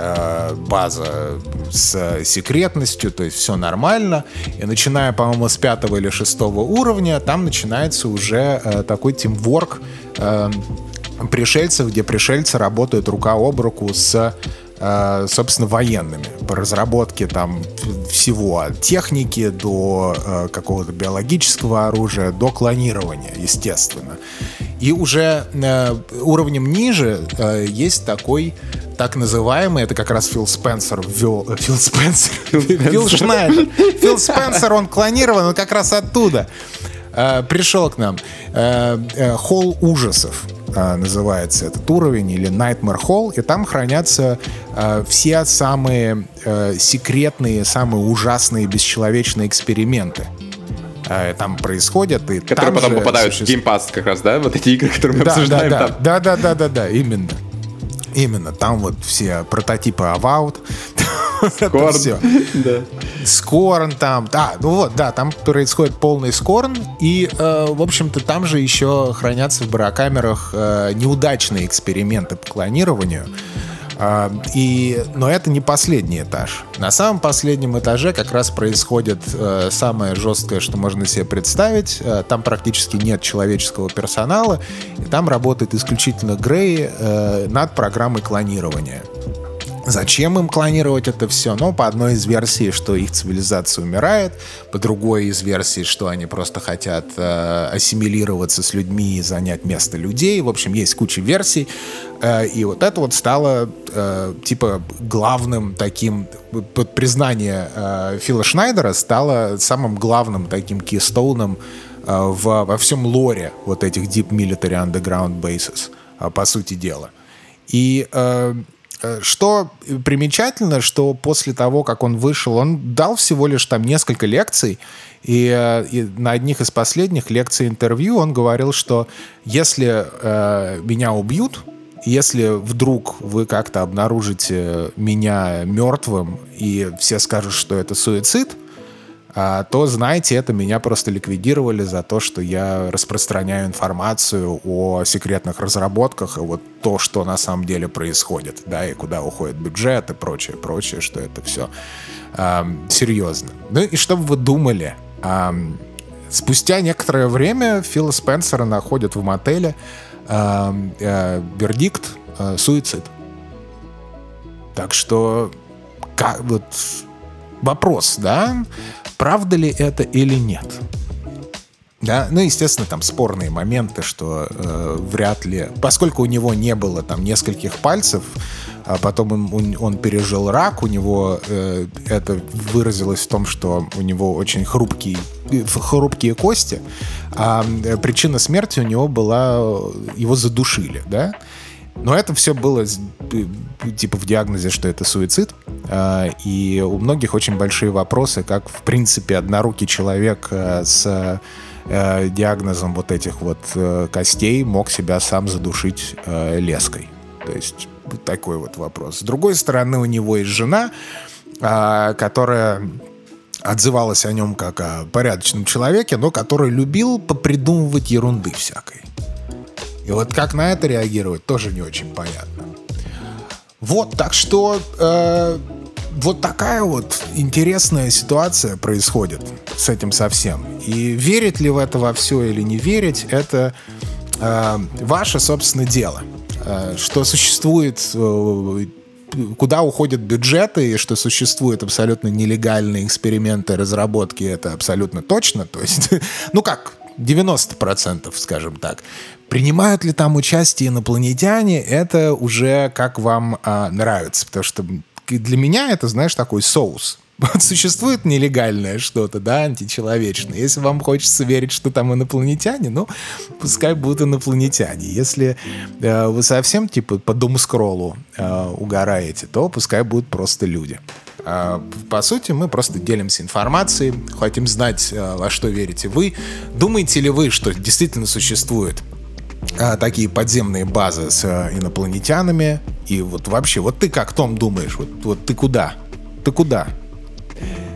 Э, база с секретностью, то есть все нормально. И начиная, по-моему, с пятого или шестого уровня, там начинается уже э, такой тимворк э, пришельцев, где пришельцы работают рука об руку с собственно, военными по разработке там всего от техники до э, какого-то биологического оружия, до клонирования, естественно. И уже э, уровнем ниже э, есть такой так называемый, это как раз Фил Спенсер ввел... Э, Фил Спенсер? Фил Шнайдер. Фил Спенсер, он клонирован, он как раз оттуда. Э, пришел к нам. Э, э, Холл ужасов э, называется этот уровень, или Nightmare Hall, и там хранятся э, все самые э, секретные, самые ужасные бесчеловечные эксперименты там происходят. И которые потом попадают существ... в Game Pass как раз, да? Вот эти игры, которые мы да, обсуждаем да, там. Да, да, да, да, да, именно. Именно, там вот все прототипы Avowed. Скорн. да. Скорн там, да, ну вот, да, там происходит полный скорн, и, э, в общем-то, там же еще хранятся в барокамерах э, неудачные эксперименты по клонированию, а, и, но это не последний этаж. На самом последнем этаже как раз происходит э, самое жесткое, что можно себе представить. Э, там практически нет человеческого персонала. И там работает исключительно Грей э, над программой клонирования. Зачем им клонировать это все? Ну, по одной из версий, что их цивилизация умирает, по другой из версий, что они просто хотят э, ассимилироваться с людьми и занять место людей. В общем, есть куча версий. Э, и вот это вот стало э, типа главным таким под признание э, Фила Шнайдера стало самым главным таким кейстоуном э, в, во всем лоре вот этих Deep Military Underground Bases, э, по сути дела. И э, что примечательно, что после того, как он вышел, он дал всего лишь там несколько лекций, и, э, и на одних из последних лекций интервью он говорил, что если э, меня убьют, если вдруг вы как-то обнаружите меня мертвым, и все скажут, что это суицид, то, знаете, это меня просто ликвидировали за то, что я распространяю информацию о секретных разработках и вот то, что на самом деле происходит, да, и куда уходит бюджет и прочее, прочее, что это все эм, серьезно. Ну и чтобы вы думали, эм, спустя некоторое время Фила Спенсера находят в мотеле эм, э, вердикт э, суицид. Так что как вот вопрос, да, правда ли это или нет. Да, ну, естественно, там спорные моменты, что э, вряд ли, поскольку у него не было там нескольких пальцев, а потом он, он пережил рак, у него э, это выразилось в том, что у него очень хрупкий, хрупкие кости, а э, причина смерти у него была, его задушили, да, но это все было э, типа в диагнозе, что это суицид. А, и у многих очень большие вопросы, как, в принципе, однорукий человек с диагнозом вот этих вот костей мог себя сам задушить леской. То есть такой вот вопрос. С другой стороны, у него есть жена, а, которая отзывалась о нем как о порядочном человеке, но который любил попридумывать ерунды всякой. И вот как на это реагировать, тоже не очень понятно. Вот, так что э, вот такая вот интересная ситуация происходит с этим совсем. И верить ли в это во все или не верить, это э, ваше, собственно, дело. Э, что существует э, куда уходят бюджеты и что существуют абсолютно нелегальные эксперименты, разработки, это абсолютно точно. То есть, ну как, 90%, скажем так. Принимают ли там участие инопланетяне, это уже как вам а, нравится. Потому что для меня это, знаешь, такой соус. Вот существует нелегальное что-то, да, античеловечное. Если вам хочется верить, что там инопланетяне, ну, пускай будут инопланетяне. Если э, вы совсем, типа, по думскроллу э, угораете, то пускай будут просто люди. А, по сути, мы просто делимся информацией, хотим знать, э, во что верите вы. Думаете ли вы, что действительно существует такие подземные базы с э, инопланетянами? И вот вообще, вот ты как, Том, думаешь? Вот, вот ты куда? Ты куда?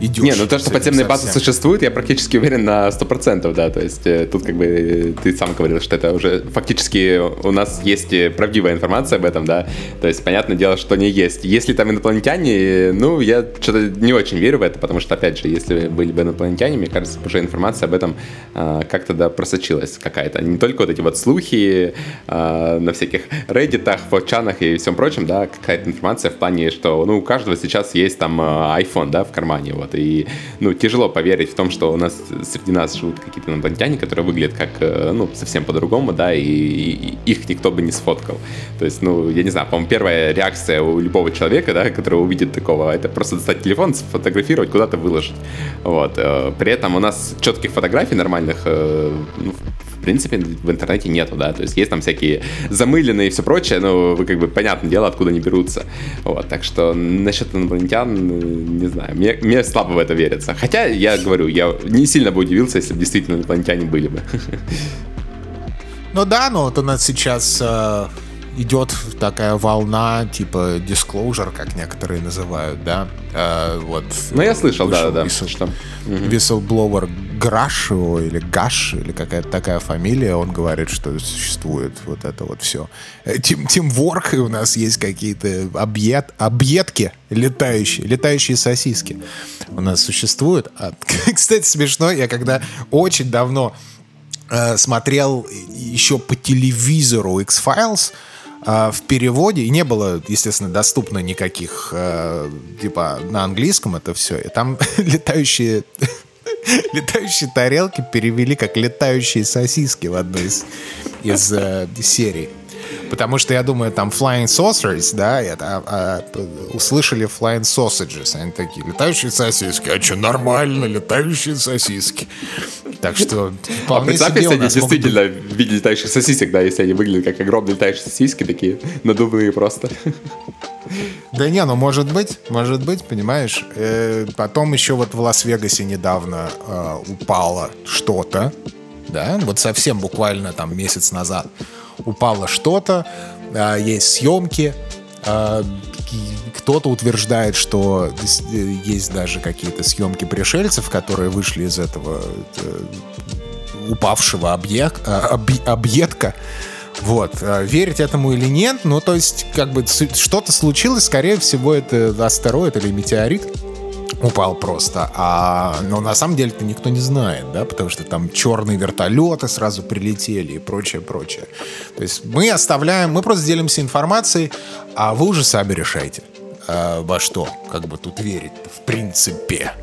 Идешь. Не, ну то, что подземные базы существуют, я практически уверен на 100%, да, то есть э, тут как бы э, ты сам говорил, что это уже фактически у нас есть э, правдивая информация об этом, да, то есть понятное дело, что не есть. Если там инопланетяне, ну, я что-то не очень верю в это, потому что, опять же, если были бы инопланетяне, мне кажется, уже информация об этом э, как-то, да, просочилась какая-то. Не только вот эти вот слухи э, на всяких реддитах, фотчанах и всем прочем, да, какая-то информация в плане, что, ну, у каждого сейчас есть там iPhone, да, в кармане, вот, и, ну, тяжело поверить в том, что у нас среди нас живут какие-то инопланетяне, которые выглядят как, э, ну, совсем по-другому, да, и, и их никто бы не сфоткал. То есть, ну, я не знаю, по-моему, первая реакция у любого человека, да, который увидит такого, это просто достать телефон, сфотографировать, куда-то выложить. Вот. Э, при этом у нас четких фотографий нормальных, э, ну, принципе, в интернете нету, да, то есть есть там всякие замыленные и все прочее, но вы как бы, понятное дело, откуда они берутся. Вот, так что насчет инопланетян, не знаю, мне, мне слабо в это верится. Хотя, я говорю, я не сильно бы удивился, если бы действительно инопланетяне были бы. Ну да, но вот у нас сейчас э, идет такая волна, типа disclosure, как некоторые называют, да. Э, вот. Ну, я слышал, да, да, whistle, что. Whistleblower Граш его, или Гаш, или какая-то такая фамилия, он говорит, что существует вот это вот все. Тим, Тимворк, и у нас есть какие-то объед, объедки летающие, летающие сосиски у нас существуют. А, кстати, смешно, я когда очень давно э, смотрел еще по телевизору X-Files, в переводе, и не было, естественно, доступно никаких, э, типа, на английском это все, и там летающие летающие тарелки перевели как летающие сосиски в одной из, из э, серий. Потому что, я думаю, там Flying Saucers, да, это, а, а, услышали Flying Sausages. Они такие, летающие сосиски. А что, нормально, летающие сосиски. Так что вполне а представь, если они действительно быть... видели летающих сосисек, да, если они выглядят как огромные летающие сосиски, такие надувные просто. Да не, ну может быть, может быть, понимаешь. Э, потом еще вот в Лас-Вегасе недавно э, упало что-то, да, вот совсем буквально там месяц назад упало что-то, э, есть съемки, э, кто-то утверждает, что э, есть даже какие-то съемки пришельцев, которые вышли из этого э, упавшего объек, э, объедка. Вот. Верить этому или нет, ну, то есть, как бы, что-то случилось, скорее всего, это астероид или метеорит упал просто. А, но на самом деле это никто не знает, да, потому что там черные вертолеты сразу прилетели и прочее, прочее. То есть мы оставляем, мы просто делимся информацией, а вы уже сами решайте, э, во что, как бы тут верить в принципе.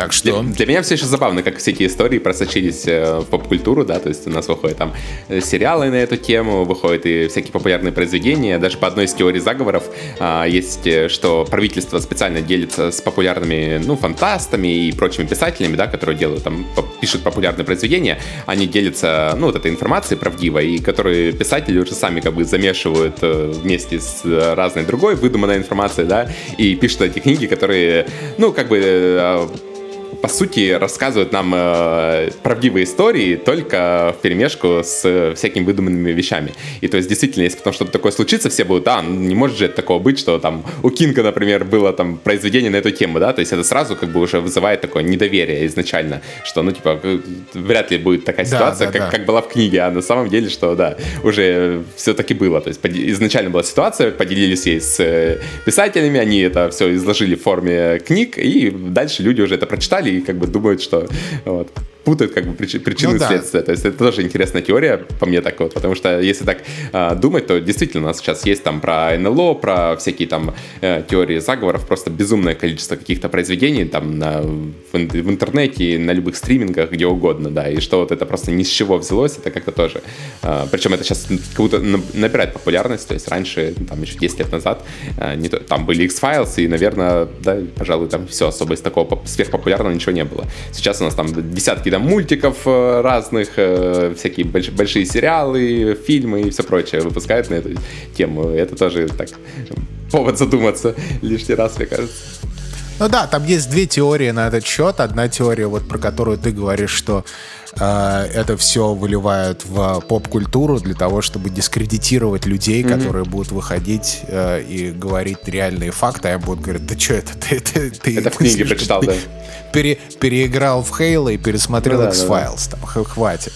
Так что... Для, для меня все еще забавно, как всякие истории просочились э, в поп-культуру, да, то есть у нас выходят там э, сериалы на эту тему, выходят и всякие популярные произведения. Даже по одной из теорий заговоров а, есть, э, что правительство специально делится с популярными, ну, фантастами и прочими писателями, да, которые делают там, пишут популярные произведения, они делятся, ну, вот этой информацией правдивой, и которые писатели уже сами как бы замешивают вместе с разной другой выдуманной информацией, да, и пишут эти книги, которые, ну, как бы по сути, рассказывают нам э, правдивые истории только в перемешку с э, всякими выдуманными вещами. И то есть, действительно, если потом что-то такое случится, все будут, а, не может же это такого быть, что там у Кинга, например, было там произведение на эту тему, да, то есть это сразу как бы уже вызывает такое недоверие изначально, что, ну, типа, вряд ли будет такая ситуация, да, да, как, да. как была в книге, а на самом деле, что, да, уже все-таки было. То есть изначально была ситуация, поделились ей с э, писателями, они это все изложили в форме книг, и дальше люди уже это прочитали, и как бы думают, что вот, путают как бы причины ну, да. следствия. То есть это тоже интересная теория, по мне так вот, потому что если так э, думать, то действительно у нас сейчас есть там про НЛО, про всякие там э, теории заговоров, просто безумное количество каких-то произведений там на, в, в интернете, на любых стримингах, где угодно, да, и что вот это просто ни с чего взялось, это как-то тоже. Э, причем это сейчас как будто набирает популярность, то есть раньше, там еще 10 лет назад, э, не то, там были X-Files, и, наверное, да, пожалуй, там все особо из такого сверхпопулярного ничего не было. Сейчас у нас там десятки там мультиков э, разных, э, всякие больш- большие сериалы, фильмы и все прочее выпускают на эту тему. Это тоже так повод задуматься лишний раз, мне кажется. Ну да, там есть две теории на этот счет. Одна теория, вот про которую ты говоришь, что э, это все выливают в поп-культуру для того, чтобы дискредитировать людей, mm-hmm. которые будут выходить э, и говорить реальные факты, а будут говорить, да что это? Ты, ты, ты, это в книге прочитал, да? Пере, переиграл в Хейла и пересмотрел ну, да, X-Files, да, да. там, хватит.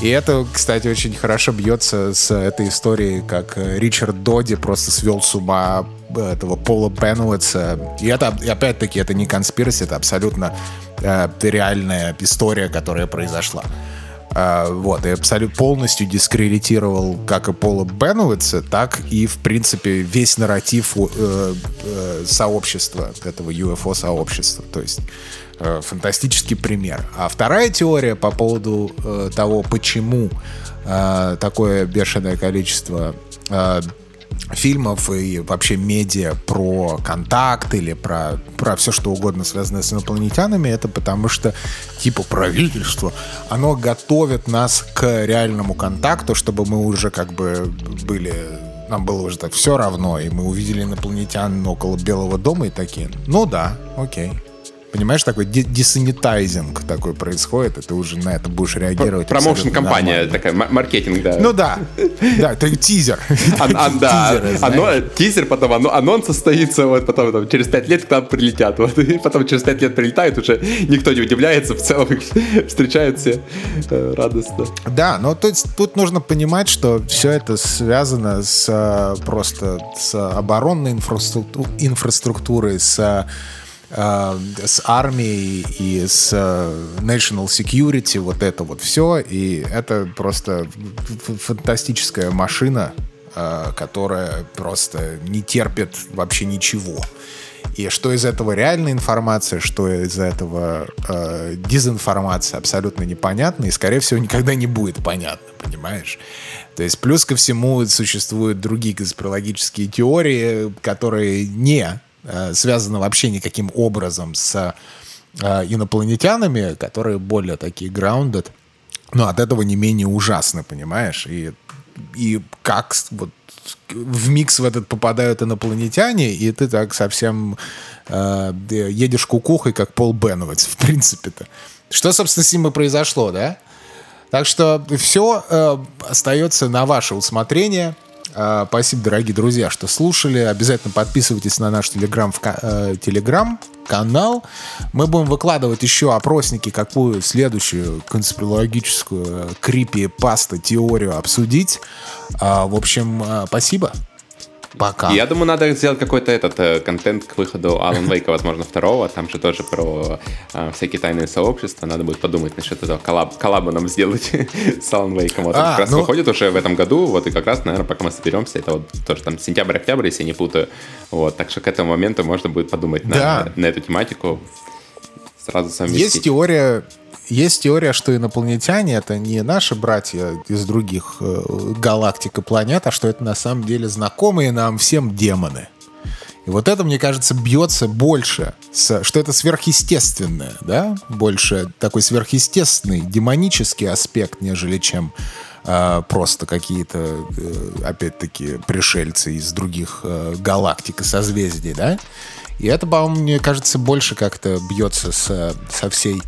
И это, кстати, очень хорошо бьется с этой историей, как э, Ричард Доди просто свел с ума э, этого Пола Бенуэтса. И это, опять-таки, это не конспирация, это абсолютно э, реальная история, которая произошла. Uh, вот, и абсолютно полностью дискредитировал как и Пола Бенуэтса, так и, в принципе, весь нарратив uh, uh, сообщества, этого UFO-сообщества. То есть Э, фантастический пример. А вторая теория по поводу э, того, почему э, такое бешеное количество э, фильмов и вообще медиа про контакт или про, про все что угодно связанное с инопланетянами, это потому что типа правительство, оно готовит нас к реальному контакту, чтобы мы уже как бы были нам было уже так все равно, и мы увидели инопланетян около Белого дома и такие, ну да, окей, Понимаешь, такой десанитайзинг такой происходит, и ты уже на это будешь реагировать. Промоушен-компания такая, маркетинг, да. Ну да, да, это тизер. Да, тизер, потом анонс состоится, вот потом через пять лет к нам прилетят, вот, и потом через пять лет прилетают, уже никто не удивляется, в целом их встречают все э, радостно. Да, но тут, тут нужно понимать, что все это связано с э, просто с оборонной инфраструктурой, с Э, с армией и с э, national security, вот это вот все. И это просто фантастическая машина, э, которая просто не терпит вообще ничего. И что из этого реальная информация, что из этого э, дезинформация, абсолютно непонятно, и, скорее всего, никогда не будет понятно, понимаешь? То есть плюс ко всему существуют другие конспирологические теории, которые не Э, связано вообще никаким образом с э, инопланетянами, которые более такие grounded, но от этого не менее ужасно, понимаешь? И, и как вот в микс в этот попадают инопланетяне, и ты так совсем э, едешь кукухой, как Пол Беновец, в принципе-то. Что, собственно, с ним и произошло, да? Так что все э, остается на ваше усмотрение. А, спасибо, дорогие друзья, что слушали. Обязательно подписывайтесь на наш телеграм, э. Мы будем выкладывать еще опросники, какую следующую конспирологическую э, крипи паста теорию обсудить. А, в общем, э, спасибо. Пока. Я думаю, надо сделать какой-то этот э, контент к выходу Алан Вейка, возможно, второго. Там же тоже про э, всякие тайные сообщества. Надо будет подумать насчет этого коллаб, коллаба нам сделать с Алан Вейком. Вот а, как раз ну... выходит уже в этом году. Вот и как раз, наверное, пока мы соберемся, это вот тоже там сентябрь-октябрь, если я не путаю. Вот, так что к этому моменту можно будет подумать да. на, на эту тематику сразу совместить. Есть теория, есть теория, что инопланетяне это не наши братья из других э, галактик и планет, а что это на самом деле знакомые нам всем демоны. И вот это, мне кажется, бьется больше, с, что это сверхъестественное, да, больше такой сверхъестественный, демонический аспект, нежели чем э, просто какие-то, э, опять-таки, пришельцы из других э, галактик и созвездий, да. И это, по-моему, мне кажется, больше как-то бьется с, со всей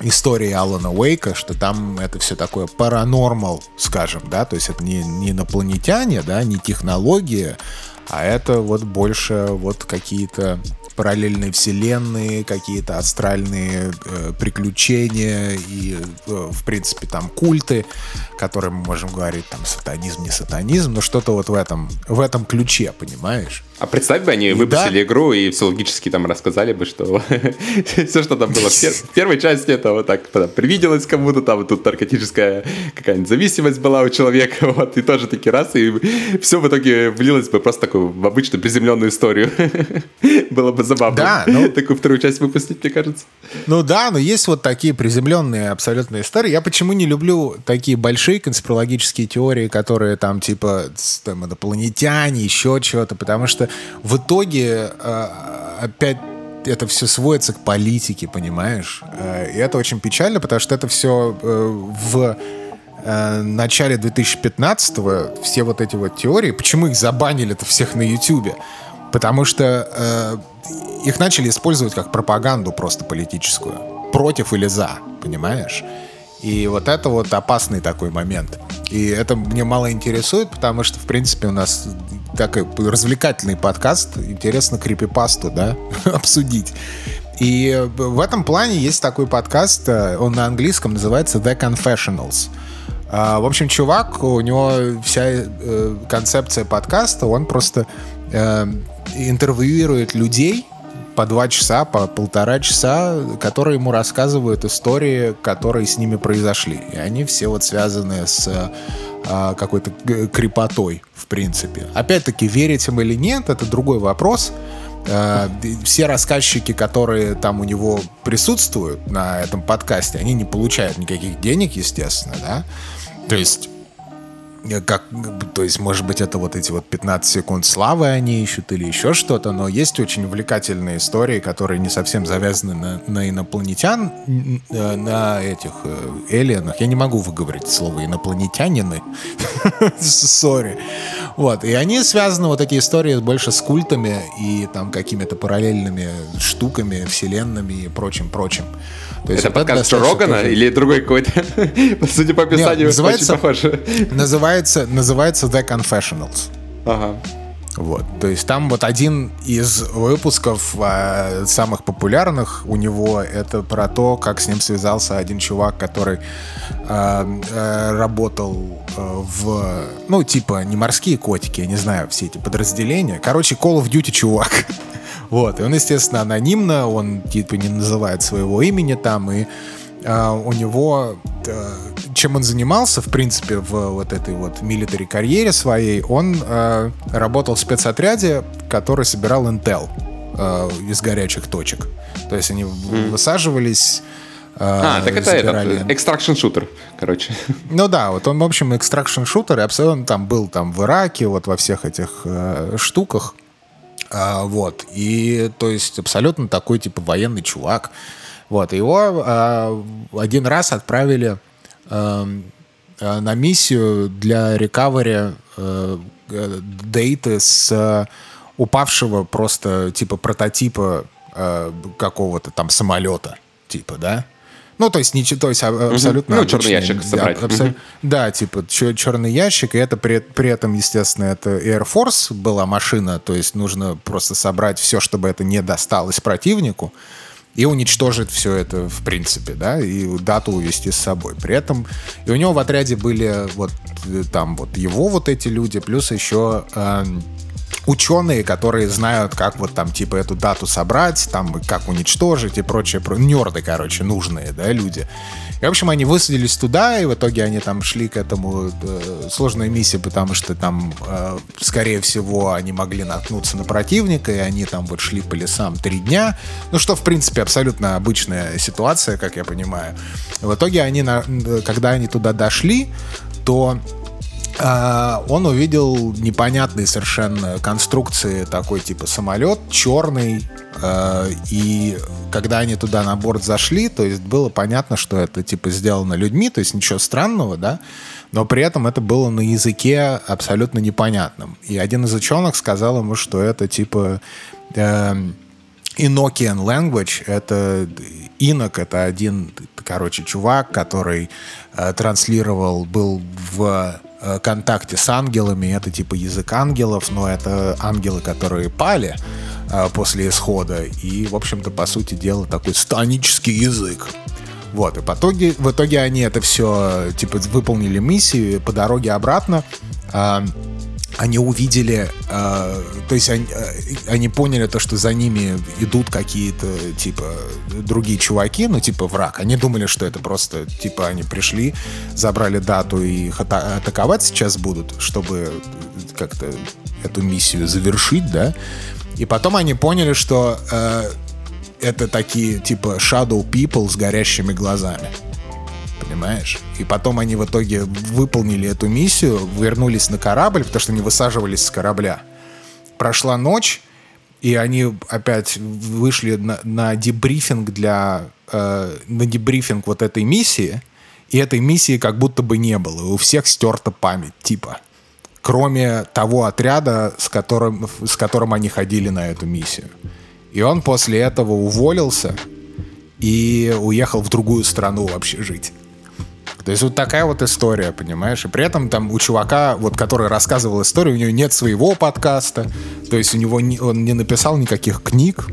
истории Алана Уэйка, что там это все такое паранормал, скажем, да, то есть это не, не инопланетяне, да, не технология, а это вот больше вот какие-то параллельные вселенные, какие-то астральные э, приключения и, э, в принципе, там культы, которые мы можем говорить, там, сатанизм, не сатанизм, но что-то вот в этом, в этом ключе, понимаешь? А представь бы, они выпустили да. игру и все логически там рассказали бы, что все, что там было в, первой части, это вот так привиделось кому-то, там тут наркотическая какая-нибудь зависимость была у человека, вот, и тоже такие раз, и все в итоге влилось бы просто такую в обычную приземленную историю. было бы забавно. Да, ну, такую вторую часть выпустить, мне кажется. Ну да, но есть вот такие приземленные абсолютно истории. Я почему не люблю такие большие конспирологические теории, которые там типа там, инопланетяне, еще чего-то, потому что в итоге э, опять это все сводится к политике, понимаешь? Э, и это очень печально, потому что это все э, в начале 2015-го все вот эти вот теории, почему их забанили-то всех на Ютубе? Потому что их начали использовать как пропаганду просто политическую. Против или за, понимаешь? И вот это вот опасный такой момент. И это мне мало интересует, потому что, в принципе, у нас такой развлекательный подкаст. Интересно крипипасту, да, обсудить. И в этом плане есть такой подкаст, э, он на английском называется The Confessionals. А, в общем, чувак, у него вся э, концепция подкаста, он просто э, интервьюирует людей, по два часа, по полтора часа, которые ему рассказывают истории, которые с ними произошли. И они все вот связаны с а, какой-то крепотой, в принципе. Опять-таки, верить им или нет, это другой вопрос. А, все рассказчики, которые там у него присутствуют на этом подкасте, они не получают никаких денег, естественно, да. То есть как, то есть, может быть, это вот эти вот 15 секунд славы они ищут или еще что-то, но есть очень увлекательные истории, которые не совсем завязаны на, на инопланетян, э, на этих э, эллиенах. Я не могу выговорить слово инопланетянины. Сори. Вот. И они связаны, вот эти истории, больше с культами и там какими-то параллельными штуками, вселенными и прочим-прочим. То есть это подкаст Рогана или другой какой-то? Судя по описанию, очень похоже. Называется, называется The Confessionals. Ага. Вот, то есть там вот один из выпусков э, самых популярных у него это про то, как с ним связался один чувак, который э, э, работал э, в, ну типа не морские котики, я не знаю все эти подразделения, короче Call of Duty чувак. Вот, и он, естественно, анонимно, он типа не называет своего имени там, и у него, а, чем он занимался, в принципе, в вот этой вот милитари карьере своей, он а, работал в спецотряде, который собирал Intel а, из горячих точек. То есть они mm. высаживались а, так это забирали. этот, extraction шутер, короче. Ну да, вот он, в общем, extraction шутер, и абсолютно там был там в Ираке, вот во всех этих э, штуках. А, вот. И, то есть, абсолютно такой, типа, военный чувак. Вот. Его а, один раз отправили а, а, на миссию для рекавери а, дейты с упавшего просто, типа, прототипа а, какого-то там самолета. Типа, да? Ну, то есть, не, то есть абсолютно... Ну, обычный, черный ящик собрать. Да, абсо... да, типа черный ящик, и это при, при этом, естественно, это Air Force была машина, то есть нужно просто собрать все, чтобы это не досталось противнику, и уничтожить все это, в принципе, да, и дату увести с собой. При этом и у него в отряде были вот э, там вот его вот эти люди, плюс еще... Э, ученые, которые знают, как вот там, типа, эту дату собрать, там, как уничтожить и прочее, про... нерды, короче, нужные, да, люди. И, в общем, они высадились туда, и в итоге они там шли к этому э, сложной миссии, потому что там, э, скорее всего, они могли наткнуться на противника, и они там вот шли по лесам три дня, ну, что, в принципе, абсолютно обычная ситуация, как я понимаю. В итоге они, на... когда они туда дошли, то он увидел непонятные совершенно конструкции, такой типа самолет, черный, а, и когда они туда на борт зашли, то есть было понятно, что это типа сделано людьми, то есть ничего странного, да, но при этом это было на языке абсолютно непонятным. И один из ученых сказал ему, что это типа э, Enochian language, это инок, это один, короче, чувак, который э, транслировал, был в контакте с ангелами. Это типа язык ангелов, но это ангелы, которые пали э, после исхода. И, в общем-то, по сути дела, такой станический язык. Вот, и в итоге, в итоге они это все, типа, выполнили миссию, по дороге обратно э, они увидели, э, то есть они, э, они поняли то, что за ними идут какие-то, типа, другие чуваки, ну, типа, враг. Они думали, что это просто, типа, они пришли, забрали дату и их атаковать сейчас будут, чтобы как-то эту миссию завершить, да. И потом они поняли, что э, это такие, типа, shadow people с горящими глазами понимаешь? И потом они в итоге выполнили эту миссию, вернулись на корабль, потому что они высаживались с корабля. Прошла ночь, и они опять вышли на, на дебрифинг для э, на дебрифинг вот этой миссии, и этой миссии как будто бы не было. У всех стерта память, типа. Кроме того отряда, с которым, с которым они ходили на эту миссию. И он после этого уволился и уехал в другую страну вообще жить. То есть вот такая вот история, понимаешь? И при этом там у чувака, вот который рассказывал историю, у него нет своего подкаста, то есть у него не, он не написал никаких книг,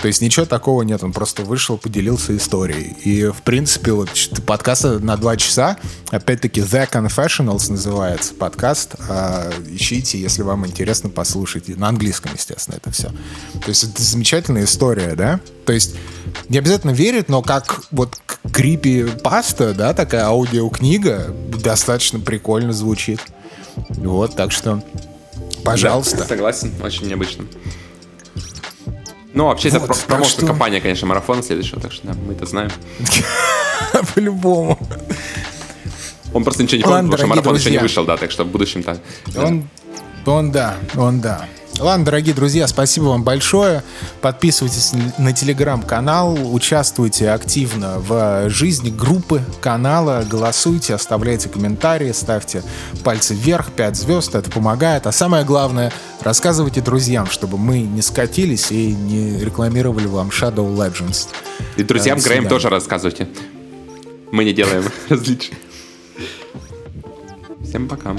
то есть ничего такого нет, он просто вышел, поделился историей. И в принципе вот подкаст на два часа, опять-таки The Confessionals называется подкаст, а, ищите, если вам интересно, послушайте. На английском, естественно, это все. То есть это замечательная история, да? То есть не обязательно верить, но как вот крипи паста, да, такая аудиокнига, достаточно прикольно звучит. Вот, так что, пожалуйста. Да, согласен, очень необычно. Ну, вообще, вот, это промоушен что... компания, конечно, марафон следующего, так что да, мы это знаем. По-любому. Он просто ничего не помнит, потому что марафон еще не вышел, да, так что в будущем так. Он, он да, он да. Ладно, дорогие друзья, спасибо вам большое. Подписывайтесь на телеграм-канал, участвуйте активно в жизни группы канала, голосуйте, оставляйте комментарии, ставьте пальцы вверх, 5 звезд, это помогает. А самое главное, рассказывайте друзьям, чтобы мы не скатились и не рекламировали вам Shadow Legends. И друзьям Грэм тоже рассказывайте. Мы не делаем различий. Всем пока.